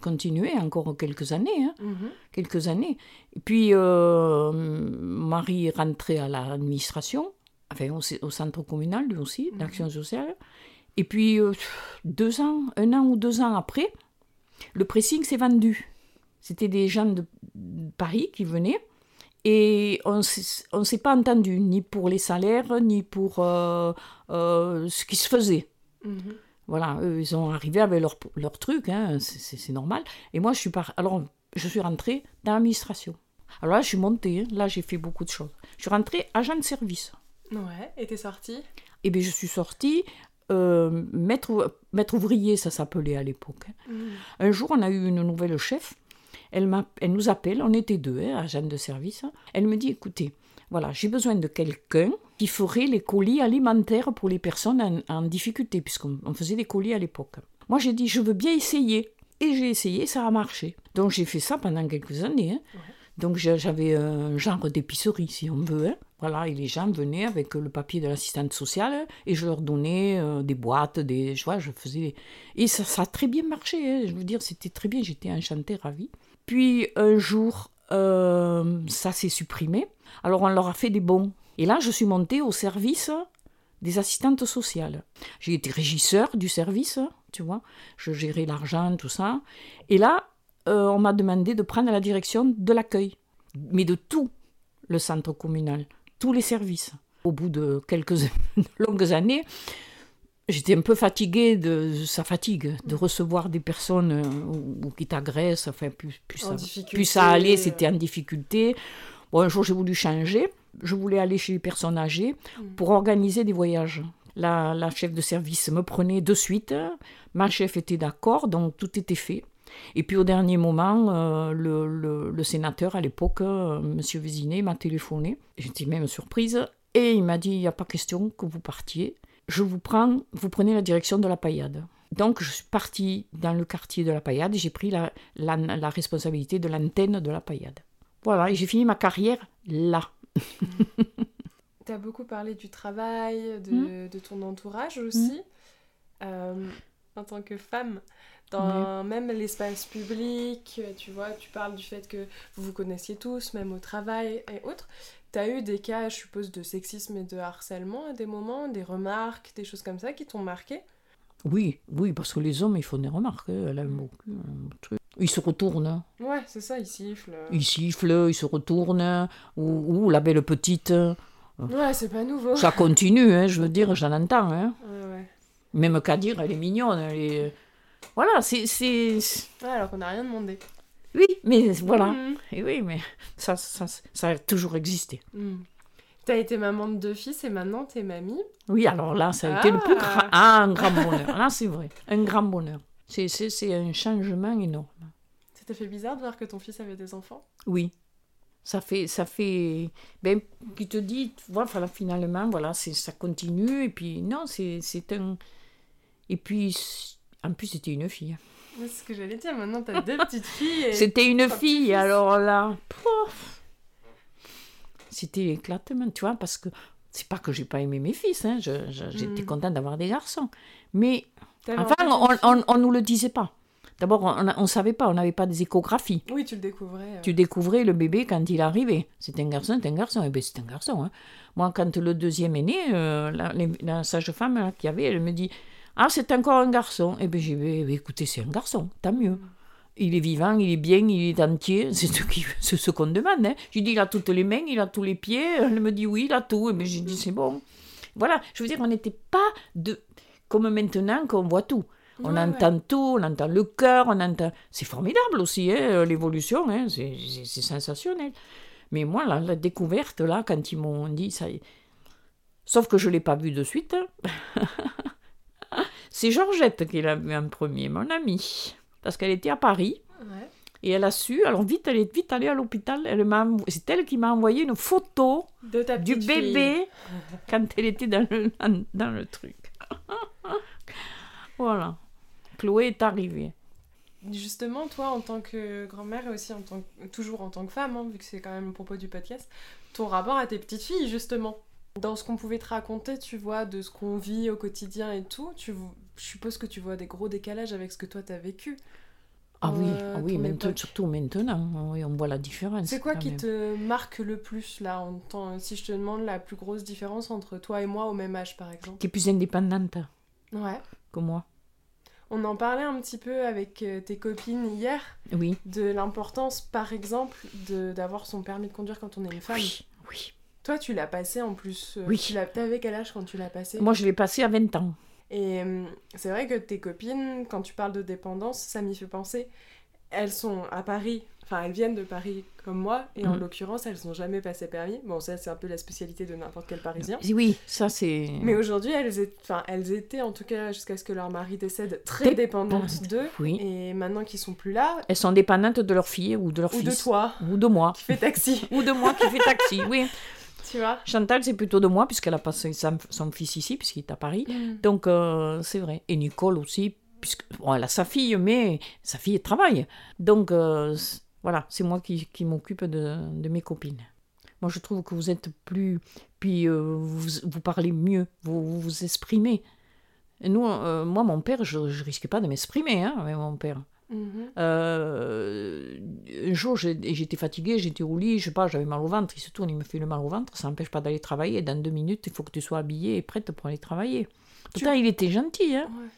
Continué encore quelques années. hein, Mhm. quelques années. Et puis, euh, mon mari est rentré à l'administration, enfin au, au centre communal lui aussi, Mhm. d'action sociale. Et puis, euh, deux ans, un an ou deux ans après, le pressing s'est vendu. C'était des gens de Paris qui venaient. Et on ne s'est pas entendu, ni pour les salaires, ni pour euh, euh, ce qui se faisait. Mhm. Voilà, eux, ils sont arrivés avec leur, leur truc, hein, c'est- normal. Et moi, je suis, par... Alors, je suis rentrée dans l'administration. Alors là, je suis montée, hein. là j'ai fait beaucoup de choses. Je suis rentrée agent de service. Ouais, et t'es sortie? Et bien je suis sortie euh, maître, maître ouvrier, ça s'appelait à l'époque. hein. Mm. Un jour, on a eu une nouvelle chef. Elle, nous appelle, on était deux, hein, agents de service. Elle me dit écoutez, voilà, j'ai besoin de quelqu'un qui ferait les colis alimentaires pour les personnes en, en difficulté, puisqu'on on faisait des colis à l'époque. Moi, j'ai dit je veux bien essayer. Et j'ai essayé, ça a marché. Donc, j'ai fait ça pendant quelques années. hein. Donc, j'avais un genre d'épicerie, si on veut. hein. Voilà, et les gens venaient avec le papier de l'assistante sociale et je leur donnais euh, des boîtes, des, je vois, je faisais. Et ça, ça a très bien marché. hein. Je veux dire, c'était très bien. J'étais enchantée, ravie. Puis un jour, euh, ça s'est supprimé. Alors on leur a fait des bons. Et là, je suis montée au service des assistantes sociales. J'ai été régisseur du service, tu vois. Je gérais l'argent, tout ça. Et là, euh, on m'a demandé de prendre la direction de l'accueil, mais de tout le centre communal, tous les services. Au bout de quelques *laughs* longues années, j'étais un peu fatiguée de ça fatigue de recevoir des personnes euh, ou, qui t'agressent. Enfin, plus, plus, En ça, plus ça allait, euh. c'était en difficulté. Bon, un jour, j'ai voulu changer. Je voulais aller chez les personnes âgées pour organiser des voyages. La, la chef de service me prenait de suite. Ma chef était d'accord, donc tout était fait. Et puis au dernier moment, euh, le, le- le sénateur à l'époque, euh, Monsieur Vézinet, m'a téléphoné. J'étais même surprise. Et il m'a dit, il n'y a pas question que vous partiez. Je vous prends, vous prenez la direction de la paillade. Donc je suis partie dans le quartier de la paillade et j'ai pris la, la, la responsabilité de l'antenne de la paillade. Voilà, et j'ai fini ma carrière là. *laughs* T'as beaucoup parlé du travail, de, Mm. de ton entourage aussi. Euh, en tant que femme, dans même l'espace public, tu vois, tu parles du fait que vous vous connaissiez tous, même au travail et autres. T'as eu des cas, je suppose, de sexisme et de harcèlement à des moments, des remarques, des choses comme ça qui t'ont marqué? Oui, oui, parce que les hommes, ils font des remarques. hein, Elle beaucoup. un truc. Ils se retournent. hein. Ouais, c'est ça, ils sifflent. Ils sifflent, ils se retournent. Ou, ou la belle petite. Ouais, c'est pas nouveau. Ça continue, hein, je veux dire, j'en entends. Hein. Ouais, ouais. Même Kadir, elle est mignonne. Elle est... Voilà, c'est. Ouais, alors qu'on n'a rien demandé. Oui, mais voilà. Mhm. Et oui, mais ça, ça, ça a toujours existé. Mhm. T'as été maman de deux fils et maintenant t'es mamie. Oui, alors là, ça a été le plus Ah. grand, ah, un grand bonheur. Là, c'est vrai, un grand bonheur. C'est, un changement énorme. Ça t'a fait bizarre de voir que ton fils avait des enfants? Oui. Ça fait, ça fait, ben, qui te dit, tu vois, voilà, finalement, voilà, ça continue, et puis, non, c'est un, et puis, en plus, c'était une fille. C'est ce que j'allais dire, maintenant t'as deux petites filles. Et... C'était une fille, alors là. C'était éclatement, tu vois, parce que c'est pas que j'ai pas aimé mes fils, hein, j'étais Mm. contente d'avoir des garçons, mais enfin, on, on, on nous le disait pas. D'abord, on, on savait pas, on n'avait pas des échographies. Oui, tu le découvrais. euh. Tu découvrais le bébé quand il arrivait. C'est un garçon, c'est un garçon. Et bien, c'est un garçon. hein. Moi, quand le deuxième est né, euh, la, la sage-femme là, qui avait, elle me dit Ah, c'est encore un garçon. Et bien, j'ai dit Eh bien, Écoutez, c'est un garçon, tant mieux. Il est vivant, il est bien, il est entier. *laughs* C'est ce qu'on demande. Hein. J'ai dit Il a toutes les mains, il a tous les pieds. Elle me dit Oui, il a tout. Et bien, j'ai dit C'est bon. Voilà, je veux dire, on n'était pas de comme maintenant qu'on voit tout. On Ouais, entend tout, on entend le cœur, on entend. C'est formidable aussi, hein, l'évolution, hein, c'est sensationnel. Mais moi, là, la découverte, là, quand ils m'ont dit ça. Sauf que je ne l'ai pas vu de suite. *laughs* c'est Georgette qui l'a vu en premier, mon amie. Parce qu'elle était à Paris. Ouais. Et elle a su, alors vite, elle est vite allée à l'hôpital. Elle m'a C'est elle qui m'a envoyé une photo De ta du fille. bébé *laughs* quand elle était dans le, dans le truc. *laughs* voilà. Chloé est arrivée. Justement, toi, en tant que grand-mère et aussi en tant que- toujours en tant que femme, hein, vu que c'est quand même le propos du podcast, ton rapport à tes petites filles, justement. Dans ce qu'on pouvait te raconter, tu vois, de ce qu'on vit au quotidien et tout, tu, je suppose que tu vois des gros décalages avec ce que toi t'as vécu. Ah oui, Euh, ah oui maintenant, surtout maintenant, oui, on voit la différence. C'est quoi qui même. te marque le plus, là, en tant- si je te demande la plus grosse différence entre toi et moi au même âge, par exemple? Est plus indépendante Ouais. que moi. On en parlait un petit peu avec euh, tes copines hier, Oui. de l'importance, par exemple, de- d'avoir son permis de conduire quand on est une femme. Oui, oui. Toi, tu l'as passé en plus. euh, Oui. Tu l'as- quel âge quand tu l'as passé? Moi, je l'ai passé à 20 ans. Et hum, c'est vrai que tes copines, quand tu parles de dépendance, ça m'y fait penser. elles sont à Paris, enfin elles viennent de Paris comme moi, et en Mm. l'occurrence elles n'ont jamais passé permis. Bon, ça c'est un peu la spécialité de n'importe quel Parisien. Oui, ça c'est. Mais aujourd'hui, elles, étaient- enfin, elles étaient, en tout cas jusqu'à ce que leur mari décède, très Dép- dépendantes d'eux. Oui. Et maintenant qu'ils sont plus là, Elles sont dépendantes de leur fille ou de leur ou de fils. toi, Ou de moi. qui fais taxi, Ou de moi qui fais taxi, oui. *laughs* tu vois. Chantal, c'est plutôt de moi, puisqu'elle a passé son, fils ici, puisqu'il est à Paris. Donc, euh, c'est vrai. Et Nicole aussi, puisque bon, elle a sa fille, mais sa fille travaille. Donc, euh, voilà, c'est moi qui, qui m'occupe de, de mes copines. Moi, je trouve que vous êtes plus. Puis, euh, vous, vous parlez mieux, vous vous, vous exprimez. Et nous, moi, mon père, je, je risquais pas de m'exprimer hein, avec mon père. Mhm. Euh, un jour, j'étais fatiguée, j'étais au lit, je sais pas, j'avais mal au ventre, il se tourne, il me fait le mal au ventre, ça n'empêche pas d'aller travailler. Dans deux minutes, il faut que tu sois habillée et prête pour aller travailler. Pourtant, il était gentil, hein. Ouais.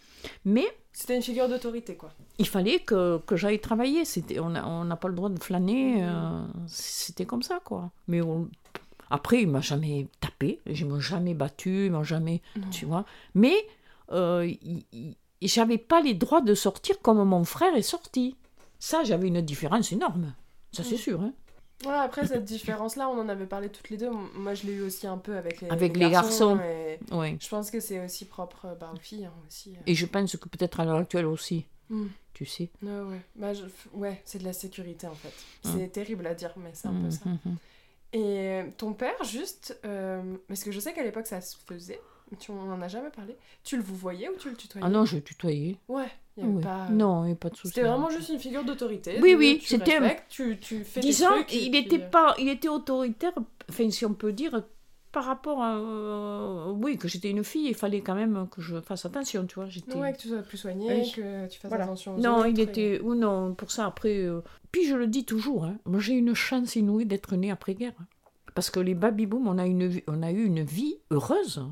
Mais C'était une figure d'autorité, quoi. il fallait que, que j'aille travailler. C'était, on n'a on pas le droit de flâner. euh, c'était comme ça, quoi. Mais on- après, il m'a jamais tapé, je m'ont jamais battu, ils m'ont jamais, Non. tu vois. Mais euh, il- il- j'avais pas les droits de sortir comme mon frère est sorti. Ça, j'avais une différence énorme. Ça, c'est Mm. sûr. Hein. Ouais, après, cette différence-là, on en avait parlé toutes les deux. Moi, je l'ai eu aussi un peu avec les, Avec les garçons. et Ouais. je pense que c'est aussi propre bah, aux filles. hein, aussi. Et je pense que peut-être à l'heure actuelle aussi, Mm. tu sais. Ouais, ouais. Bah, je- ouais, c'est de la sécurité, en fait. Mm. C'est terrible à dire, mais c'est un peu ça. Et euh, ton père, juste, euh, parce que je sais qu'à l'époque ça se faisait, tu on en a jamais parlé? Tu le vous voyais ou tu le tutoyais? Ah non, je tutoyais. Ouais, il y avait Oui. pas. Non, il n'y a pas de souci. C'était vraiment juste une figure d'autorité. Oui, oui, c'était Tu, tu fais Disons, trucs. et il était euh, pas, il était autoritaire, enfin si on peut dire, par rapport à, euh, oui, que j'étais une fille, il fallait quand même que je fasse attention, tu vois. J'étais. Ouais, que tu sois plus soigné, Oui. que tu fasses Voilà. attention aux Non, autres, il et- était, ou non, pour ça après. euh, Puis je le dis toujours, hein, moi j'ai une chance inouïe d'être née après-guerre, hein. parce que les baby boom, on a une, vie- on a eu une vie heureuse.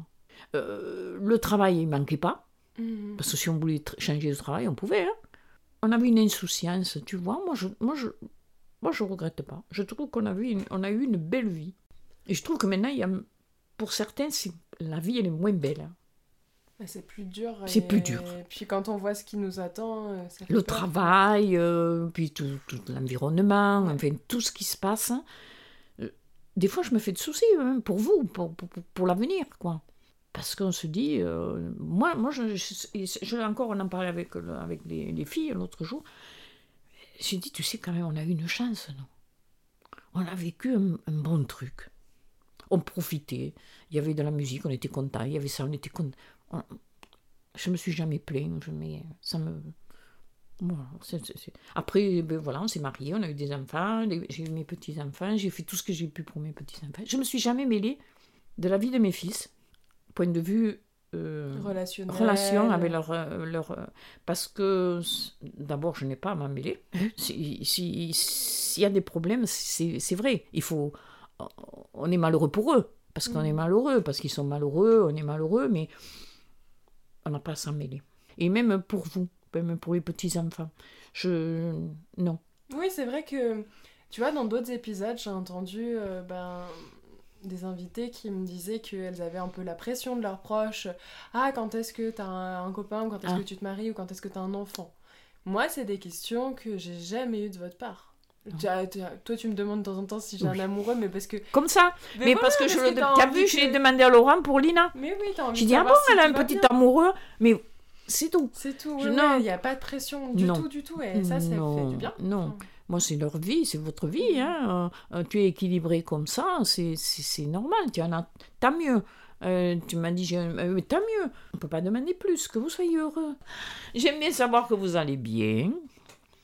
Euh, le travail, il manquait pas. Mhm. Parce que si on voulait changer de travail, on pouvait. hein. On avait une insouciance, tu vois. Moi, je moi, je, moi, je regrette pas. Je trouve qu'on a, vu une- on a eu une belle vie. Et je trouve que maintenant, il y a, pour certains, la vie, elle est moins belle. hein. Mais C'est plus dur. C'est et- plus dur. Puis quand on voit ce qui nous attend, euh, ça Le peur. travail, euh, puis tout, tout l'environnement, enfin, tout ce qui se passe. hein. Des fois, je me fais de soucis hein, pour vous, pour, pour- pour l'avenir, quoi. Parce qu'on se dit, euh, moi, moi je, encore, on en parlait avec, avec les, les filles l'autre jour. J'ai dit, tu sais, quand même, on a eu une chance, non On a vécu un, bon truc. On profitait. Il y avait de la musique, on était content. Il y avait ça, on était content. On- Je me suis jamais plaint. Je, mais ça me. Après, ben voilà, on s'est mariés, on a eu des enfants, j'ai eu mes petits-enfants, j'ai fait tout ce que j'ai pu pour mes petits-enfants. Je me suis jamais mêlée de la vie de mes fils, point de vue euh, Relationnel. relation avec leur... euh, leur euh, parce que, d'abord, je n'ai pas à m'en mêler. Si- si- S'il y a des problèmes, c'est vrai, il faut... On est malheureux pour eux, parce qu'on est malheureux, parce qu'ils sont malheureux, on est malheureux, mais on n'a pas à s'en mêler. Et même pour vous, même pour les petits-enfants. Je... Non. Oui, c'est vrai que, tu vois, dans d'autres épisodes, j'ai entendu euh, ben, des invités qui me disaient qu'elles avaient un peu la pression de leurs proches. Ah, quand est-ce que t'as un, un copain, ou quand est-ce Ah. que tu te maries, ou quand est-ce que t'as un enfant? Moi, c'est des questions que j'ai jamais eues de votre part. Tu as- tu as- toi, tu me demandes de temps en temps si j'ai Oui. un amoureux, mais parce que. Comme ça. Mais, voilà, parce que je le... t'as vu, je l'ai que- demandé à Laurent pour Lina. Mais oui, t'as envie J'ai dit, ah bon, si elle a un petit bien. amoureux, mais c'est tout. C'est tout, Je- ouais, non. il n'y a pas de pression du Non. tout, du tout, et ça, ça fait du bien. non. Enfin, Moi, c'est leur vie, c'est votre vie. Hein. Euh, tu es équilibré comme ça, c'est normal. Tu en as, tant mieux. Euh, tu m'as dit, euh, tant mieux. On peut pas demander plus, que vous soyez heureux. J'aime bien savoir que vous allez bien,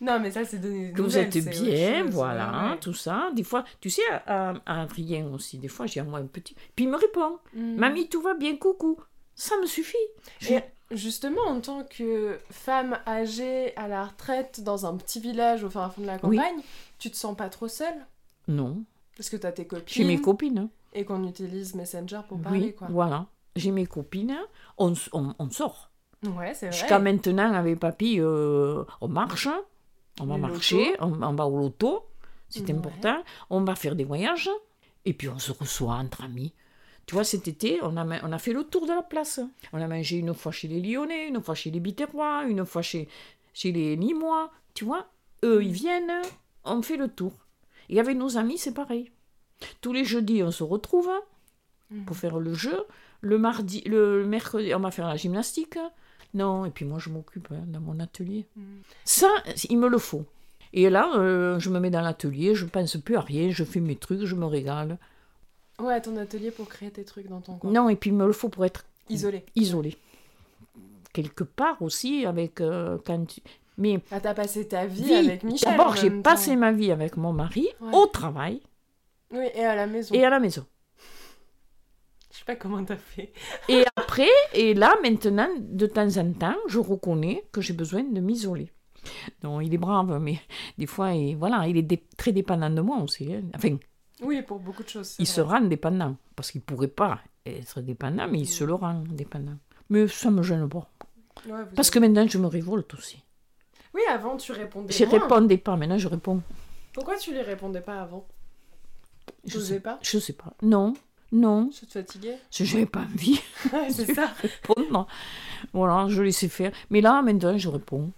Non, mais ça, c'est donner que vous êtes bien, chose, voilà, ouais, tout ça. Des fois, tu sais, à, à Adrien aussi, des fois, j'ai un petit. Puis il me répond, Mm. Mamie, tout va bien, coucou. Ça me suffit. Et justement, en tant que femme âgée à la retraite dans un petit village au fin fond de la Oui. campagne, tu te sens pas trop seule? Non, Parce que t'as tes j'ai copines mes copines. et qu'on utilise Messenger pour parler, Oui, quoi. voilà. J'ai mes copines, on, on, on sort. Ouais, c'est vrai. Jusqu'à maintenant, avec papy, euh, on marche, on va Le marcher, on, on va au loto, c'est Ouais. important. On va faire des voyages, et puis on se reçoit entre amis. Tu vois, cet été, on a, ma- on a fait le tour de la place. On a mangé une fois chez les Lyonnais, une fois chez les Biterrois, une fois chez, chez les Nîmois. Tu vois, eux, ils viennent, on fait le tour. Et avec nos amis, c'est pareil. Tous les jeudis, on se retrouve Mhm. pour faire le jeu. Le mardi, le mercredi, on va faire la gymnastique. Non, et puis moi, je m'occupe hein, dans mon atelier. Mhm. Ça, il me le faut. Et là, euh, je me mets dans l'atelier, je pense plus à rien, je fais mes trucs, je me régale. Ouais, ton atelier pour créer tes trucs dans ton coin. Non, et puis il me le faut pour être Isolé. isolé. Quelque part aussi, avec euh, quand tu- Mais Ah, t'as passé ta vie vie, avec Michel. d'abord, j'ai passé ma vie avec mon mari Ouais. au travail Oui, et à la maison. et à la maison. Je sais pas comment t'as fait. Et après, et là, maintenant, de temps en temps, je reconnais que j'ai besoin de m'isoler. Non, il est brave, mais des fois, il, voilà, il est très dépendant de moi aussi. hein. Enfin, Oui, pour beaucoup de choses. il se vrai. rend dépendant, parce qu'il pourrait pas être dépendant, mais il se le rend dépendant. Mais ça me gêne pas. Ouais, Parce que maintenant, je me révolte aussi. Oui, avant, tu répondais Je moins. répondais pas, maintenant je réponds. Pourquoi tu les répondais pas avant? Je T'osais sais pas? Je sais pas. Non, non, Tu te fatiguais je n'avais pas envie *laughs* c'est *laughs* ça. répondre. Voilà, je laissais faire. Mais là, maintenant, je réponds.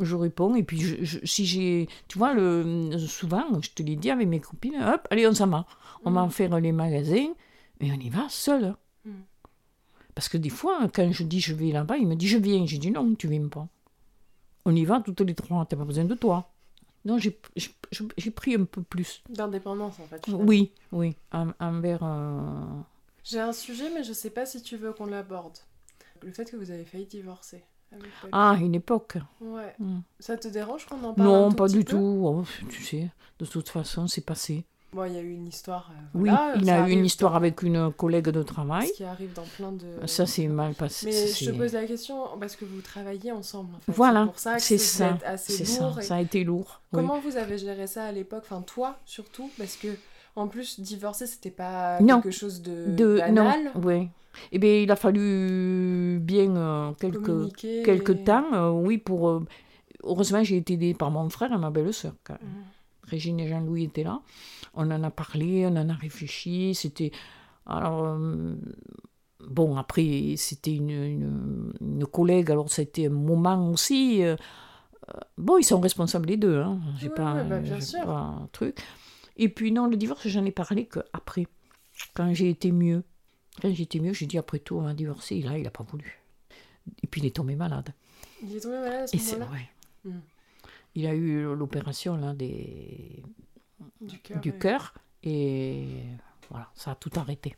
Je réponds, et puis je- je- si j'ai. Tu vois, le, souvent, je te l'ai dit avec mes copines, hop, allez, on s'en va. On va Mhm. faire les magasins, et on y va seul. Mhm. Parce que des fois, quand je dis je vais là-bas, il me dit je viens. J'ai dit non, tu viens pas. On y va toutes les trois, t'as pas besoin de toi. Non, j'ai j'ai- j'ai pris un peu plus. D'indépendance, en fait. finalement. Oui, oui, en- envers. euh, J'ai un sujet, mais je sais pas si tu veux qu'on l'aborde. Le fait que vous avez failli divorcer. Ah, une époque. Ouais. Hmm. Ça te dérange qu'on en parle un Non, tout pas petit du peu tout. Oh, tu sais, de toute façon, c'est passé. Bon, il y a eu une histoire. euh, Oui, il a eu une histoire dans- avec une collègue de travail. Ce qui arrive dans plein de. Ça, c'est mal passé. Mais je te pose la question parce que vous travaillez ensemble. En fait. Voilà, c'est pour ça c'est ça ça. assez et- a été lourd. oui. Comment vous avez géré ça à l'époque Enfin, toi surtout, parce que en plus, divorcer, c'était pas Non. quelque chose de, de banal. non, oui. Eh bien, il a fallu bien euh, quelques, quelques temps, euh, oui, pour... euh, heureusement, j'ai été aidée par mon frère et ma belle-sœur. Mhm. Régine et Jean-Louis étaient là. On en a parlé, on en a réfléchi. C'était. Alors. Bon, après, c'était une, une, une collègue, alors ça a été un moment aussi. bon, ils sont responsables les deux, hein. J'ai Ouais, pas, ouais, bah, bien j'ai sûr. pas un truc. Et puis, non, le divorce, j'en ai parlé qu'après, quand j'ai été mieux. Quand j'étais mieux, j'ai dit après tout, on va divorcer. Et là, il n'a pas voulu. Et puis, il est tombé malade. Il est tombé malade à ce Et c'est moment-là ouais. Mm. Il a eu l'opération là des Du cœur. et voilà, ça a tout arrêté.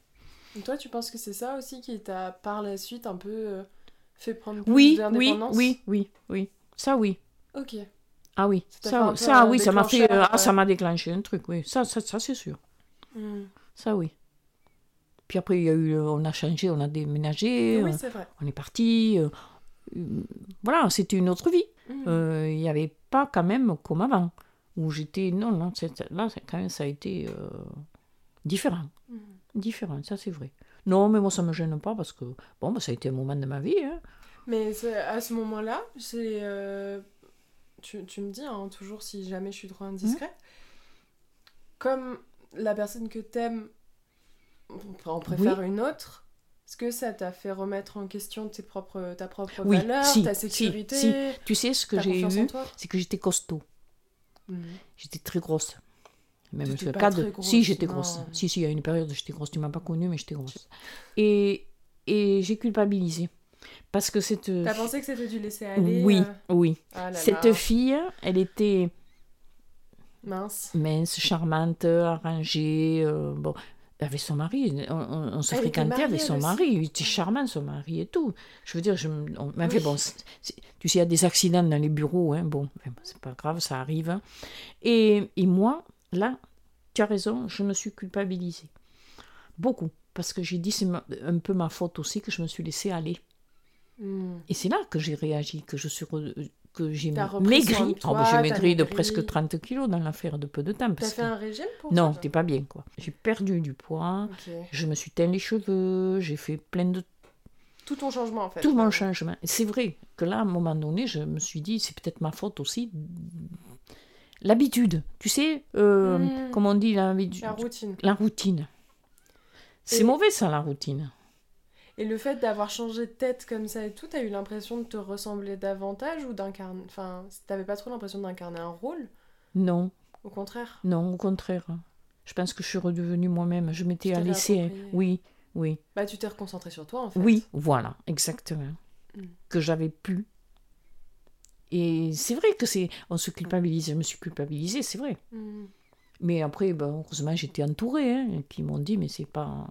Et Toi, tu penses que c'est ça aussi qui t'a par la suite un peu euh, fait prendre plus Oui, oui, d'indépendance oui, oui, oui. Ça oui. Ok. Ah oui, Ça un oui, ça m'a fait déclencheur, ah, ça euh. m'a déclenché un truc, oui. Ça ça, ça c'est sûr. Hmm. Ça oui. Puis après il y a eu on a changé, on a déménagé, Oui, euh, c'est vrai. on est parti euh, euh, voilà, c'était une autre vie. Euh, Il n'y avait pas quand même comme avant où j'étais non non, là quand même ça a été différent. Hmm. Différent, ça c'est vrai. Non, mais moi ça me gêne pas parce que bon, bah, ça a été un moment de ma vie. Hein. Mais à ce moment-là, c'est. euh, Tu, tu me dis, hein, toujours si jamais je suis trop indiscrète, comme la personne que t'aimes en préfère une autre, est-ce que ça t'a fait remettre en question tes propres, ta propre Oui, valeur, si, ta sécurité, si. Tu sais ce que j'ai eu, c'est que j'étais costaud. Mhm. J'étais très grosse. Même pas très grosse, Si, j'étais grosse. Si, si, il y a une période où j'étais grosse. Tu m'as pas connue, mais j'étais grosse. Et, et j'ai culpabilisé. Parce que cette. T'as pensé que c'était du laisser aller Oui, euh, oui. ah là Cette là, fille, elle était mince. mince, charmante, arrangée. euh, bon, avec son mari, on, on- se Elle était fréquentait avec son aussi. mari. Il était charmant, son mari et tout. Je veux dire, je, on, mais enfin, bon, tu sais, il y a des accidents dans les bureaux. Hein, bon, c'est pas grave, ça arrive. hein. Et, et moi, là, tu as raison, je me suis culpabilisée. Beaucoup. Parce que j'ai dit, c'est un peu ma faute aussi que je me suis laissée aller. Hmm. Et c'est là que j'ai réagi, que je suis que j'ai maigri. de Oh, ben, j'ai maigri de presque 30 kilos dans l'affaire de peu de temps. T'as fait un régime pour Non, t'es pas bien, quoi. J'ai perdu du poids, je me suis teint les cheveux, j'ai fait plein de... Tout ton changement en fait. Tout mon changement. Et C'est vrai que là, à un moment donné, je me suis dit, c'est peut-être ma faute aussi. L'habitude, tu sais, euh, Mm. comme on dit, l'habitude. La routine. La routine. C'est mauvais ça, la routine. Et le fait d'avoir changé de tête comme ça et tout, t'as eu l'impression de te ressembler davantage ou d'incarner. Enfin, t'avais pas trop l'impression d'incarner un rôle? Non, Au contraire? Non, au contraire. Je pense que je suis redevenue moi-même. Je m'étais laissé. réapproprié. Oui, oui, Bah, tu t'es reconcentré sur toi en fait. oui, voilà, exactement. Mm. Que j'avais plus. Et c'est vrai que c'est. On se culpabilise. Je me suis culpabilisée, c'est vrai. Mhm. Mais après, ben, heureusement, j'étais entourée, hein, qui m'ont dit, mais c'est pas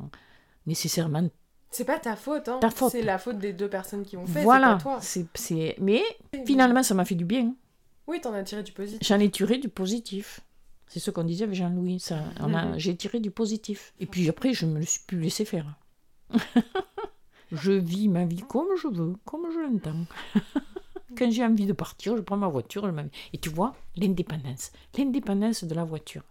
nécessairement. C'est pas ta faute, hein. Ta faute. C'est la faute des deux personnes qui ont fait, voilà. c'est c'est Mais finalement, ça m'a fait du bien. Oui, t'en as tiré du positif. J'en ai tiré du positif. C'est ce qu'on disait avec Jean-Louis. Ça, on a- Mhm. J'ai tiré du positif. Et puis après, je me le suis plus laissé faire. *laughs* je vis ma vie comme je veux, comme je l'entends. *laughs* Quand j'ai envie de partir, je prends ma voiture. je. Et tu vois, l'indépendance. L'indépendance de la voiture.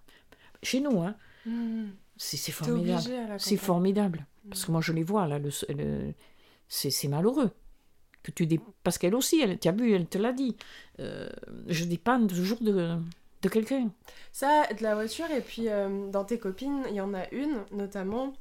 Chez nous, hein, Mhm. C'est formidable. C'est formidable. Parce que moi, je les vois, là. Le, le- c'est c'est malheureux. Que tu dé... Parce qu'elle aussi, elle, tu as vu, elle te l'a dit. Euh, je dépends toujours de, de quelqu'un. Ça, de la voiture, et puis euh, dans tes copines, il y en a une, notamment,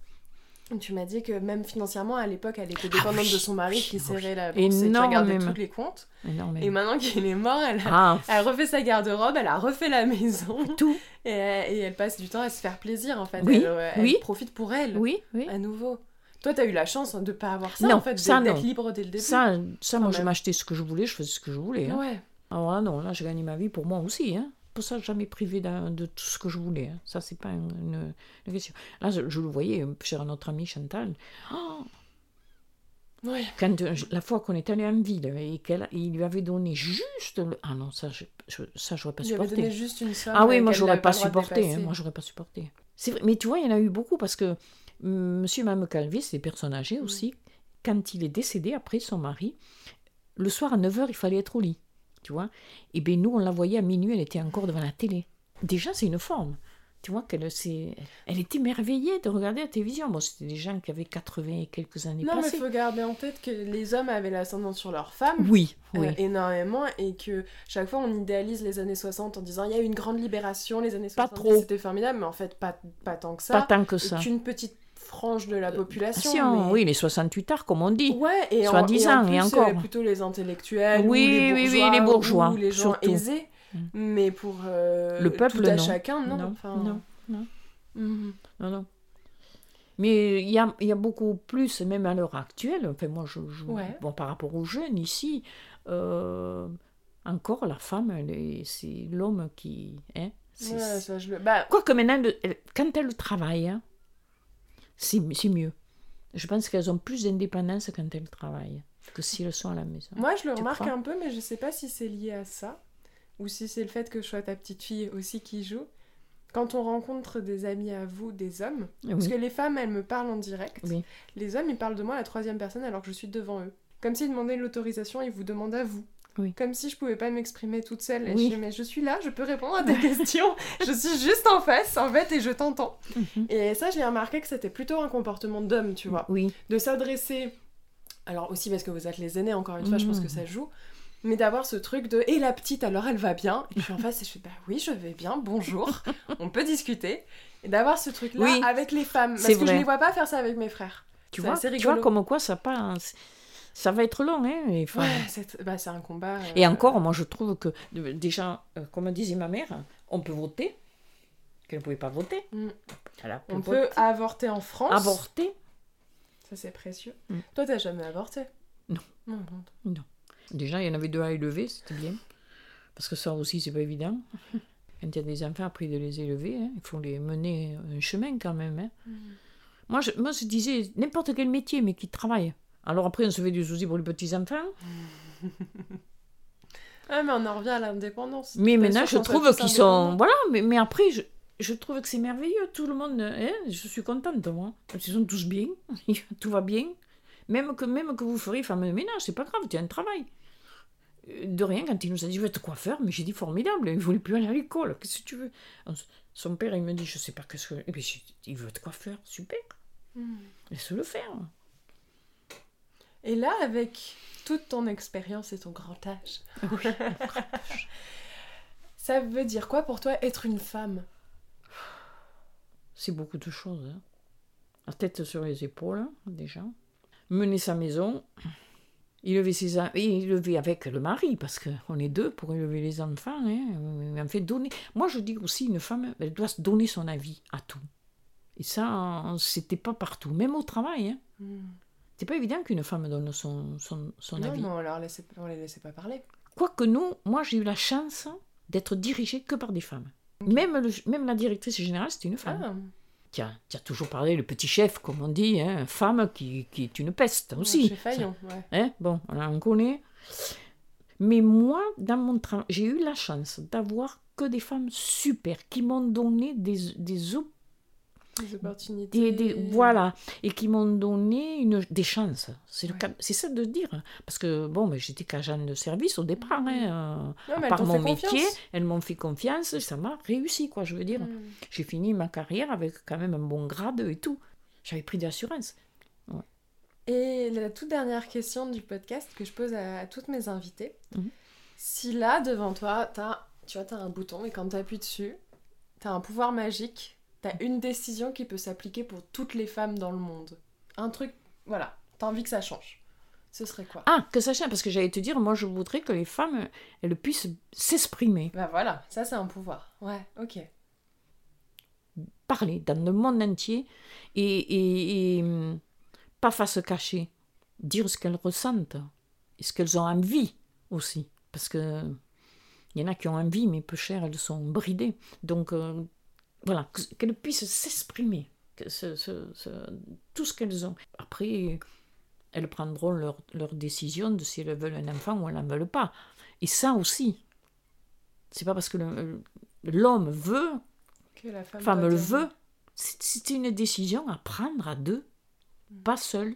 tu m'as dit que même financièrement, à l'époque, elle était dépendante Ah oui, de son mari qui oui. serrait la bourse et qui regardait tous les comptes. Énormément. Et maintenant qu'il est mort, elle a, Ah, elle refait sa garde-robe, elle a refait la maison, *laughs* tout. et, et elle passe du temps à se faire plaisir, en fait. Oui, elle, euh, elle oui. profite pour elle, Oui, oui. à nouveau. Toi, t'as eu la chance de pas avoir ça, Non, en fait, d'être libre dès le début. Ça, ça moi, Quand je même. m'achetais ce que je voulais, je faisais ce que je voulais. hein. Ouais. Alors là, non, là, j'ai gagné ma vie pour moi aussi. Hein. Pour ça, jamais privé de tout ce que je voulais. hein. Ça, c'est pas une, une- une question. Là, je, je le voyais euh, chez notre ami Chantal. Oh, Ouais. quand euh, la fois qu'on est allé en ville et qu'il lui avait donné juste le... Ah non, ça, je, je- ça j'aurais pas Il lui avait supporté. donné juste une somme. Ah oui, euh, moi j'aurais pas supporté. hein, moi j'aurais pas supporté. Vrai, mais tu vois, il y en a eu beaucoup parce que hum, Monsieur et Mme Calvé, c'est des personnes âgées Mm. aussi. Quand il est décédé après son mari, le soir à 9h, il fallait être au lit. Tu vois Et bien nous, on la voyait à minuit, elle était encore devant la télé. Déjà, c'est une forme. Tu vois qu'elle elle était émerveillée de regarder la télévision. Bon, c'était des gens qui avaient 80 et quelques années Non, mais passées. faut garder en tête que les hommes avaient l'ascendant sur leurs femmes. Oui, euh, oui. énormément et que chaque fois on idéalise les années 60 en disant il y a eu une grande libération, les années Pas 60 trop. c'était formidable, mais en fait pas, pas tant que ça. Pas tant que ça. qu'une petite frange de la population. Si, on- mais- Oui, les 68 arts, comme on dit. Ouais, et en, et, et en plus, encore. euh, plutôt les intellectuels, Oui, ou les oui, oui, bourgeois, les bourgeois, ou les gens surtout. aisés. Mm. Mais pour euh, Le peuple, tout à non. chacun, non. Non, Enfin, non, non. mhm. Non, non. Mais il y a, il y a beaucoup plus, même à l'heure actuelle, enfin moi, je, je- Ouais. bon, par rapport aux jeunes ici, euh, encore la femme, elle est- c'est l'homme qui... Hein, Ouais, ça, je bah, Quoique maintenant, le- elle- quand elles travaillent, hein, c'est mieux. Je pense qu'elles ont plus d'indépendance quand elles travaillent que si elles sont à la maison. Moi, je le Tu remarque un peu, mais je sais pas si c'est lié à ça ou si c'est le fait que je sois ta petite fille aussi qui joue. Quand on rencontre des amis à vous, des hommes, parce que les femmes, elles me parlent en direct, Oui. les hommes, ils parlent de moi à la troisième personne alors que je suis devant eux. Comme s'ils demandaient l'autorisation, ils vous demandent à vous. Oui. Comme si je pouvais pas m'exprimer toute seule. Et Oui. je dis, mais je suis là, je peux répondre à *laughs* tes questions. Je suis juste en face, en fait, et je t'entends. Mhm. Et ça, j'ai remarqué que c'était plutôt un comportement d'homme, tu vois Oui, de s'adresser, alors aussi parce que vous êtes les aînés, encore une fois, je pense que Mhm. ça joue, mais d'avoir ce truc de et la petite, alors elle va bien Et je suis en face et je fais bah oui, je vais bien, bonjour, *laughs* on peut discuter. Et d'avoir ce truc-là Oui, avec les femmes, parce c'est que je vrai. les vois pas faire ça avec mes frères. tu C'est vois, tu vois comme quoi ça passe. Ça va être long, hein. et enfin, Ouais, c'est bah, c'est un combat. euh, Et encore, moi je trouve que déjà, euh, comme disait ma mère, on peut voter, qu'elle ne pouvait pas voter. Mm. On voter. peut avorter en France. avorter. Ça c'est précieux. Mm. Toi, t'as jamais avorté? Non. Non, non. Déjà, il y en avait deux à élever, c'était bien. Parce que ça aussi, c'est pas évident. *laughs* Quand il y a des enfants, après de les élever, hein, il faut les mener un chemin quand même. hein. Mm. Moi, je, moi, je disais n'importe quel métier, mais qui travaille. Alors après, on se fait du souci pour les petits-enfants. *laughs* Ah, mais on en revient à l'indépendance. Mais maintenant, je trouve qu'ils sont. Voilà, mais, mais après, je, je trouve que c'est merveilleux. Tout le monde. hein, je suis contente, moi. Ils sont tous bien. *laughs* Tout va bien. Même que, même que vous ferez femme de ménage, c'est pas grave, tu as un travail. Euh, De rien, quand il nous a dit, je vais être coiffeur, mais j'ai dit formidable, il voulait plus aller à l'école, qu'est-ce que tu veux? Son père, il me dit, je sais pas qu'est-ce que. Et puis, j'ai dit, il veut être coiffeur, super, Mm. laisse-le faire. Et là, avec toute ton expérience et ton *laughs* grand âge, ça veut dire quoi pour toi être une femme? C'est beaucoup de choses. hein. La tête sur les épaules, hein, déjà. menait sa maison. Il élevait, ses, en- et il élevait avec le mari, parce qu'on est deux pour élever les enfants. Hein. En fait, donner. Moi, je dis aussi, une femme, elle doit se donner son avis à tout. Et ça, c'était pas partout, même au travail. Hein. C'est pas évident qu'une femme donne son, son, son Non, avis. mais on, laissait, on les laissait pas parler. Quoique nous, moi, j'ai eu la chance d'être dirigée que par des femmes. Même, le- même la directrice générale, c'était une femme. Ah, Qui, a, qui a toujours parlé, le petit chef, comme on dit, hein, femme qui, qui est une peste aussi. Chez Fayon, ouais. Hein, bon, on connaît. Mais moi, dans mon travail, j'ai eu la chance d'avoir que des femmes super qui m'ont donné des, des, op- Des opportunités. des, des- voilà, et qui m'ont donné une, des chances. C'est Ouais. c'est ça de dire. Parce que bon, ben, j'étais qu'agent de service au départ. hein, euh, Non, mais mon métier, confiance. elles m'ont fait confiance, ça m'a réussi, quoi, je veux dire. Mm. J'ai fini ma carrière avec quand même un bon grade et tout. J'avais pris d'assurance. Et la toute dernière question du podcast que je pose à, à toutes mes invitées. Mhm. Si là, devant toi, as, tu vois, as un bouton et quand tu appuies dessus, tu as un pouvoir magique, tu as une décision qui peut s'appliquer pour toutes les femmes dans le monde. Un truc, voilà, tu as envie que ça change. Ce serait quoi? Ah, que ça change, parce que j'allais te dire, moi je voudrais que les femmes, elles puissent s'exprimer, Bah voilà, ça c'est un pouvoir. Ouais, ok. parler dans le monde entier et, et, et, hum, pas face cachée, dire ce qu'elles ressentent et ce qu'elles ont envie aussi. Parce que il y en a qui ont envie, mais peu cher, elles sont bridées. Donc euh, voilà, que- qu'elles puissent s'exprimer, que ce- ce- ce- tout ce qu'elles ont. Après, elles prendront leur, leur décision de si elles veulent un enfant ou elles n'en veulent pas. Et ça aussi, c'est pas parce que l'homme veut Que la femme, le veut, c'est une décision à prendre à deux, pas seul.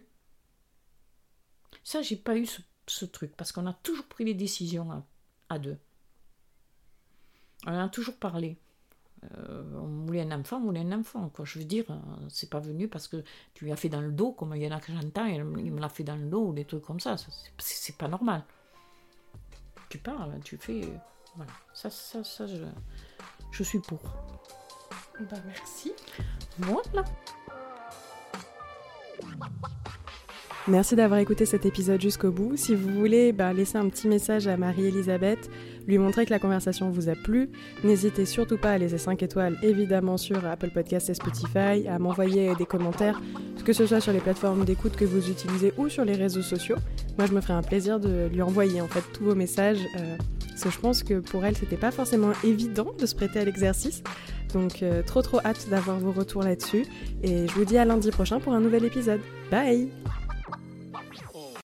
Ça, j'ai pas eu ce, ce truc, parce qu'on a toujours pris les décisions à, à deux. On en a toujours parlé. Euh, on voulait un enfant, on voulait un enfant. Quoi. Je veux dire, euh, c'est pas venu parce que tu lui as fait dans le dos, comme il y en a que j'entends, il me l'a fait dans le dos, ou des trucs comme ça. Ça, c'est- pas normal. Tu parles, tu fais. Voilà. Ça, ça, ça, je, je suis pour. Bah merci. Voilà. Merci d'avoir écouté cet épisode jusqu'au bout. Si vous voulez bah, laisser un petit message à Marie-Elisabeth, lui montrer que la conversation vous a plu, n'hésitez surtout pas à laisser 5 étoiles évidemment sur Apple Podcasts et Spotify, à m'envoyer des commentaires, que ce soit sur les plateformes d'écoute que vous utilisez ou sur les réseaux sociaux. Moi je me ferai un plaisir de lui envoyer en fait tous vos messages, euh, parce que je pense que pour elle c'était pas forcément évident de se prêter à l'exercice. Donc euh, trop trop hâte d'avoir vos retours là-dessus. Et je vous dis à lundi prochain pour un nouvel épisode. Bye